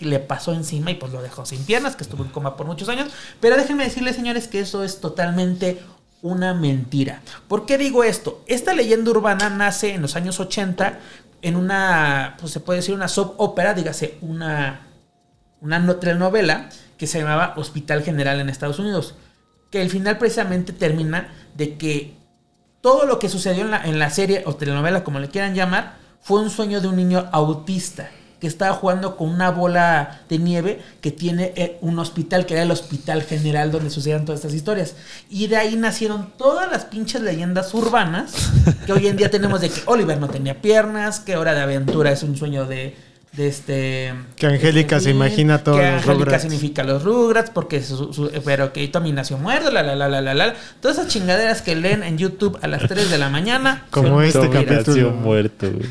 le pasó encima y pues lo dejó sin piernas, que estuvo en coma por muchos años. Pero déjenme decirles, señores, que eso es totalmente una mentira. ¿Por qué digo esto? Esta leyenda urbana nace en los años 80 en una, pues se puede decir una soap ópera, dígase, una, una no- telenovela que se llamaba Hospital General en Estados Unidos. Que al final precisamente termina de que todo lo que sucedió en la, en la serie o telenovela, como le quieran llamar, fue un sueño de un niño autista que estaba jugando con una bola de nieve que tiene eh, un hospital, que era el Hospital General donde sucedían todas estas historias. Y de ahí nacieron todas las pinches leyendas urbanas que hoy en día tenemos de que Oliver no tenía piernas, que Hora de Aventura es un sueño de... de este Que Angélica se imagina todos que los Angélica Rugrats. significa los Rugrats porque su- su- pero que Tommy nació muerto la la la la la la todas esas chingaderas que leen en YouTube a las 3 de la mañana Como son este. Nació capítulo. muerto, güey.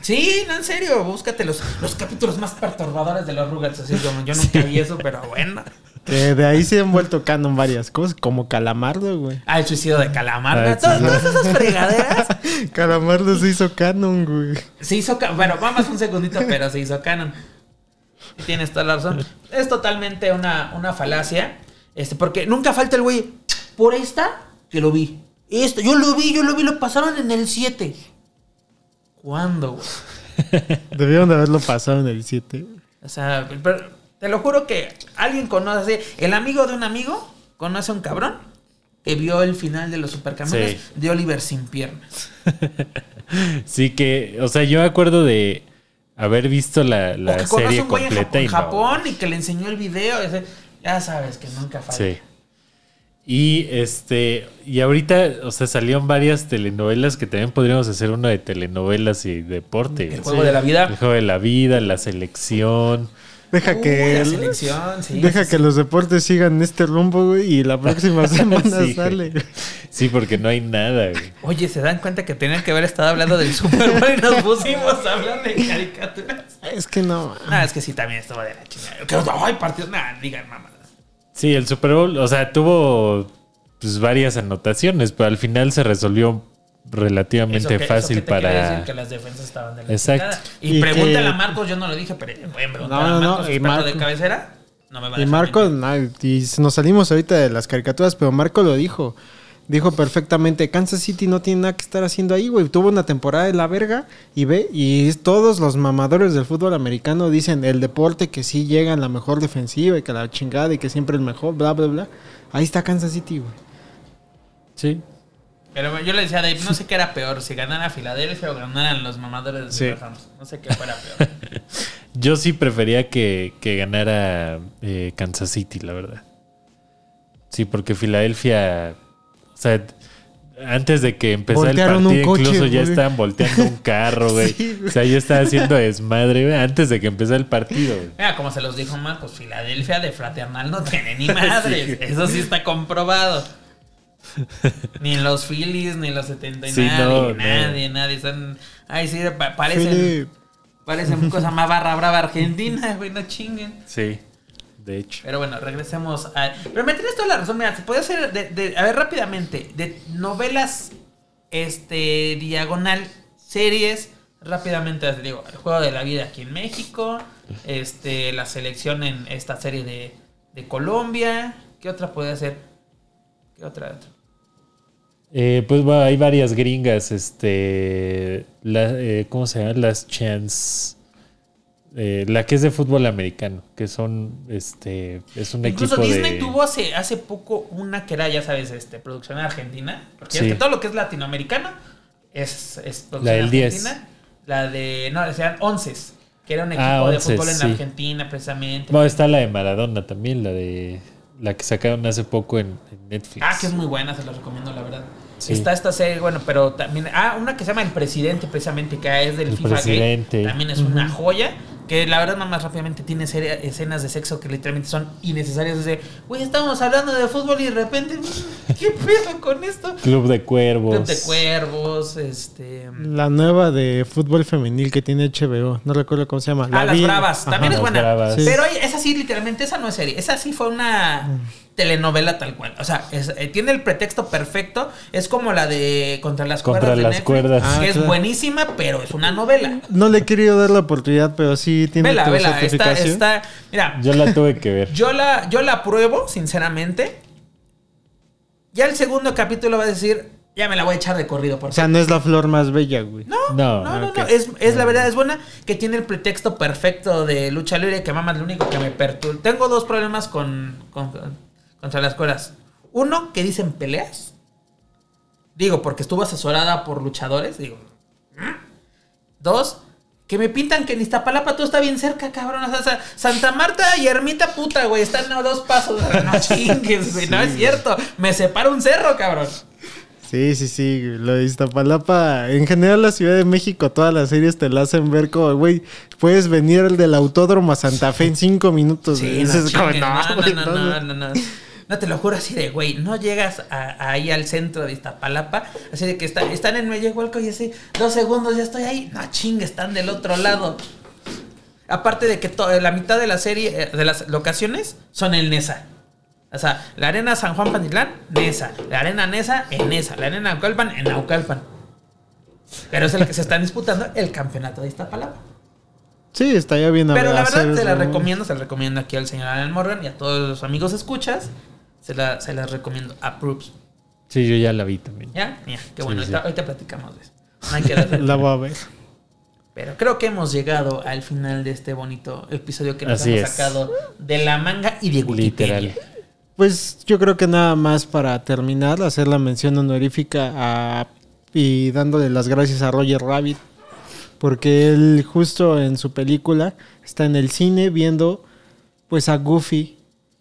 sí no en serio búscate los, los capítulos más perturbadores de los Rugrats así como yo nunca vi eso pero bueno Que de ahí se han vuelto canon varias cosas, como Calamardo, güey. ah el suicidio de Calamar Ah, todas, esas fregaderas <laughs> Calamardo se hizo canon, güey. se hizo ca- bueno vamos un segundito pero se hizo canon tienes toda la razón es totalmente una, una falacia este porque nunca falta el güey por esta que lo vi esto yo lo vi yo lo vi lo pasaron en el 7 ¿cuándo güey? <laughs> Debieron de haberlo pasado en el 7. o sea pero te lo juro que alguien conoce el amigo de un amigo conoce a un cabrón que vio el final de los supercamiones Sí. de Oliver sin piernas <laughs> Sí que, o sea, yo me acuerdo de haber visto la, o la que conoce a serie un güey en completa Japón, y no. Japón y que le enseñó el video ese- ya sabes que nunca falta Sí. Y este, y ahorita, o sea, salieron varias telenovelas que también podríamos hacer una de telenovelas y deporte. el juego de la vida El juego de la vida, la selección. Deja Uy, que. la el- selección, sí, deja sí, que sí. los deportes sigan este rumbo, güey. Y la próxima <laughs> semana Sí, sale. Sí, porque no hay nada, güey. Oye, ¿se dan cuenta que tenían que haber estado hablando del Super Bowl y nos pusimos a hablar de caricaturas? Es que no. No, es que sí, también estuvo de la chingada. Que, Ay, partidos, nada, digan mamadas. Sí, el Super Bowl, o sea, tuvo pues varias anotaciones, pero al final se resolvió relativamente Eso que- eso fácil que te quiere para... decir que las defensas estaban de la Exacto. Y, Y pregúntale que- a Marcos, yo no lo dije, pero pueden preguntar No, no, a no, Marcos, y experto Marco- de cabecera. No me van a Y dejar Marco, mentir. na- y nos salimos ahorita de las caricaturas, pero Marco lo dijo. Dijo perfectamente, Kansas City no tiene nada que estar haciendo ahí, güey. Tuvo una temporada de la verga y ve, y todos los mamadores del fútbol americano dicen el deporte que sí llega en la mejor defensiva y que la chingada y que siempre el mejor, bla, bla, bla. Ahí está Kansas City, güey. Sí. Pero yo le decía a Dave, no sé qué era peor, si ganara Filadelfia o ganaran los mamadores de Sí. los Rams. No sé qué fuera peor. <laughs> Yo sí prefería que, que ganara eh, Kansas City, la verdad. Sí, porque Filadelfia, o sea, antes de que empezara el Voltearon un partido, coche, incluso ya güey. estaban volteando un carro, güey. <laughs> Sí, güey. o sea, ya estaba haciendo desmadre, güey, antes de que empezara el partido, güey. Mira, como se los dijo Marcos, Filadelfia de fraternal no tiene ni <laughs> madres. Eso sí está comprobado. <laughs> Ni los Phillies, ni los 70 y Sí, nadie, no, no. nadie, nadie. Están, ay, sí, pa- parecen, parecen <laughs> cosa más barra brava argentina, güey, no chinguen. Sí, de hecho. Pero bueno, regresemos a. Pero me tienes toda la razón, mira, se puede hacer de, de- a ver rápidamente, de novelas este diagonal, series, rápidamente les digo, el juego de la vida aquí en México, este, la selección en esta serie de, de Colombia, ¿qué otra puede hacer? ¿Qué otra? Eh, pues bueno, hay varias gringas, este, la, eh, ¿cómo se llama? Las Chance, eh, la que es de fútbol americano, que son, este, es un Incluso equipo Disney de... tuvo hace, hace poco una que era, ya sabes, este, producción argentina. Porque es Sí. que todo lo que es latinoamericano es, es producción La del 10. argentina. La de, no, decían Onces, que era un equipo Ah, de Onces, fútbol en sí. Argentina, precisamente. Bueno, está la de Maradona también, la de la que sacaron hace poco en, en Netflix. ah, que es muy buena, se los recomiendo, la verdad. Sí. Está esta serie, bueno, pero también. Ah, una que se llama El Presidente, precisamente, que es del El FIFA. Presidente. También es una joya. Que la verdad, más rápidamente tiene serie- escenas de sexo que literalmente son innecesarias. Desde, güey, estábamos hablando de fútbol y de repente, <laughs> ¿qué pedo con esto? Club de Cuervos. Club de Cuervos, este. La nueva de fútbol femenil que tiene HBO. No recuerdo cómo se llama. La Ah, Las vi- Bravas. También Ajá. es Las buena. Bravas. Pero esa sí, literalmente, esa no es serie. Esa sí fue una telenovela tal cual. O sea, es- eh, tiene el pretexto perfecto. Es como la de Contra las Contra cuerdas de las Netflix, cuerdas. Ah, que es buenísima, pero es una novela. No le he querido dar la oportunidad, pero sí tiene Vela, tu vela. Está, certificación. está. Mira, Yo la tuve que ver. yo la, yo la apruebo, sinceramente. Ya el segundo capítulo va a decir, ya me la voy a echar de corrido. Por O sea, no es la flor más bella, güey. No, No, no, no, no. Es, es la verdad, es buena que tiene el pretexto perfecto de lucha libre que mamá es lo único que me perturba. Tengo dos problemas con, con- contra las cuerdas. Uno, que dicen peleas. Digo, porque estuvo asesorada por luchadores. Digo. Dos, que me pintan que en Iztapalapa todo está bien cerca, cabrón. O sea, sa- Santa Marta y Ermita puta, güey. Están a dos pasos. No <laughs> chingues, güey. No es cierto. Me separa un cerro, cabrón. Sí, sí, sí. Lo de Iztapalapa. En general, la Ciudad de México, todas las series te la hacen ver como, güey, puedes venir el del autódromo a Santa Fe en cinco minutos. Sí, no, chingues, no, no, no, no, no, no. No, te lo juro así de, güey, no llegas a- ahí al centro de Iztapalapa, así de que está- están en Mellehuelco y así, dos segundos ya estoy ahí. No, chingue, están del otro lado. Aparte de que la mitad de la serie, eh, de las locaciones, son en Nesa. O sea, la arena San Juan Pantitlán, Nesa. La arena Nesa, en Nesa. La arena Naucalpan, en Naucalpan. Pero es el que se están disputando el campeonato de Iztapalapa. Sí, estaría bien Pero la verdad, se la recomiendo. Se la recomiendo aquí al señor Alan Morgan y a todos los amigos escuchas. Se la, se las recomiendo. Approves. Sí, yo ya la vi también. ¿Ya? Mira, qué bueno. Sí, sí. ahorita, ahorita platicamos de eso. No hay que darle- <laughs> La voy a ver. Pero creo que hemos llegado al final de este bonito episodio que nos Así hemos es. sacado de la manga y de Wikipedia. Literal. Pues yo creo que nada más para terminar, hacer la mención honorífica a, y dándole las gracias a Roger Rabbit, porque él justo en su película está en el cine viendo pues a Goofy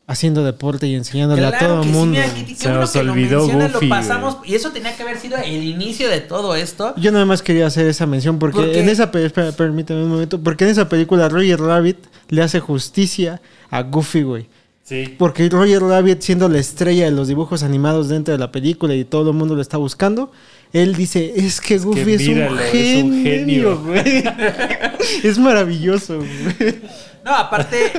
haciendo deporte y enseñándole a todo el sí, mundo. Se nos olvidó Goofy, lo pasamos. Y eso tenía que haber sido el inicio de todo esto. Yo nada más quería hacer esa mención porque en esa pe- espera, permíteme un momento, porque en esa película Roger Rabbit le hace justicia a Goofy, güey. Sí. Porque Roger Rabbit, siendo la estrella de los dibujos animados dentro de la película y todo el mundo lo está buscando, él dice, es que Goofy es, míralo, un es genio, un genio". güey. <laughs> es maravilloso, güey. No, aparte,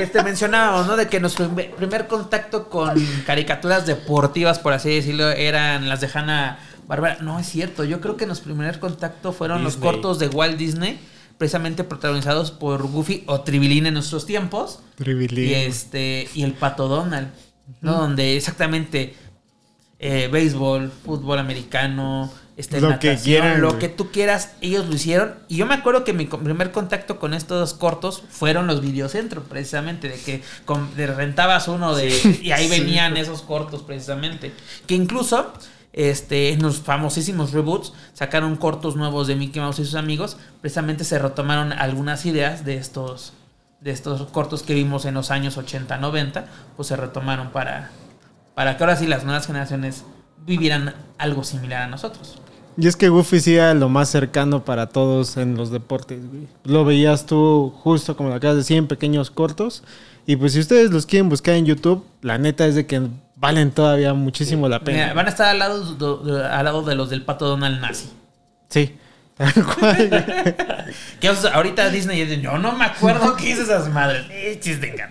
este, mencionábamos, ¿no? De que nuestro primer- contacto con caricaturas deportivas, por así decirlo, eran las de Hanna Barbera. No, es cierto. Yo creo que nuestro primer contacto fueron los cortos de Walt Disney, precisamente protagonizados por Goofy o Tribilín en nuestros tiempos. Y este, y el Pato Donald, ¿no? Donde exactamente eh, béisbol, fútbol americano, este, Lo que quieran, lo que tú quieras, ellos lo hicieron. Y yo me acuerdo que mi primer contacto con estos cortos fueron los videocentros, precisamente, de que con- de rentabas uno de <laughs> y ahí venían esos cortos, precisamente. Que incluso este, en los famosísimos reboots sacaron cortos nuevos de Mickey Mouse y sus amigos. Precisamente se retomaron algunas ideas de estos de estos cortos que vimos en los años 80, 90, pues se retomaron para, para que ahora sí las nuevas generaciones vivieran algo similar a nosotros. Y es que Goofy sí era lo más cercano para todos en los deportes, güey. Lo veías tú justo como lo acabas de decir en pequeños cortos. Y pues si ustedes los quieren buscar en YouTube, la neta es de que valen todavía muchísimo la pena. Mira, van a estar al lado, de- al lado de los del pato Donald Nazi. Sí. Que o sea, ahorita Disney dice, yo no me acuerdo qué hice esas madres. Eh, chiste, cara.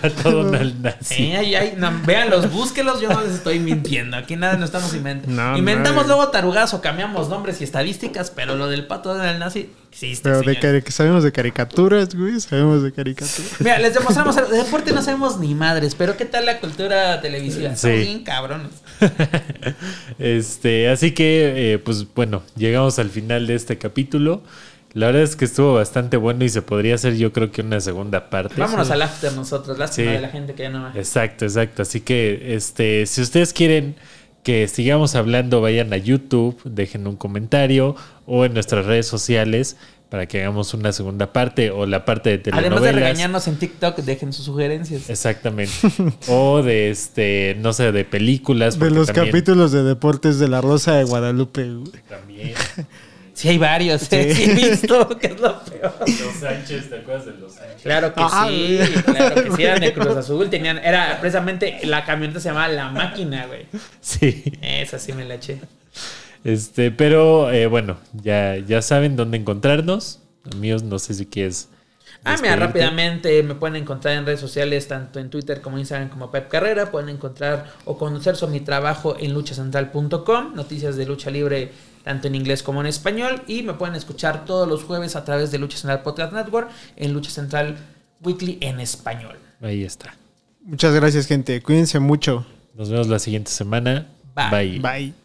Pato Donald Nazi. Sí, ahí, ahí, no, véanlos, búsquelos, yo no les estoy mintiendo. Aquí nada nos estamos inventando. No, Inventamos no. luego tarugas o cambiamos nombres y estadísticas, pero lo del pato Donald Nazi existe. Pero de cari- sabemos de caricaturas, güey. Sabemos de caricaturas. Mira, les demostramos, de deporte no sabemos ni madres, pero ¿qué tal la cultura televisiva? Sí. Bien cabrones. <laughs> Este, así que, eh, pues bueno, llegamos al final de este capítulo. La verdad es que estuvo bastante bueno y se podría hacer, yo creo que una segunda parte. Vámonos al after nosotros, lástima Sí. de la gente que ya no va. Exacto, exacto. Así que, este, si ustedes quieren que sigamos hablando, vayan a YouTube, dejen un comentario o en nuestras redes sociales. Para que hagamos una segunda parte o la parte de telenovelas. Además de regañarnos en TikTok, dejen sus sugerencias. Exactamente. <laughs> o de este, no sé, de películas. De los también- capítulos de deportes de la Rosa de Guadalupe. También. <laughs> Sí, hay varios, ¿eh? sí he visto, que es lo peor. Los Sánchez, ¿te acuerdas de los Sánchez? Claro que Ah, sí, güey. claro que sí, eran de Cruz <laughs> Azul, tenían, era precisamente, la camioneta se llamaba La Máquina, güey. Sí. Esa sí me la eché. Este, pero eh, bueno, ya, ya saben dónde encontrarnos. Amigos, no sé si quieres. Ah, mira, rápidamente me pueden encontrar en redes sociales, tanto en Twitter como Instagram como Pep Carrera. Pueden encontrar o conocer sobre mi trabajo en luchacentral.com, noticias de lucha libre tanto en inglés como en español. Y me pueden escuchar todos los jueves a través de Lucha Central Podcast Network en Lucha Central Weekly en español. Ahí está. Muchas gracias, gente. Cuídense mucho. Nos vemos la siguiente semana. Bye. Bye. Bye.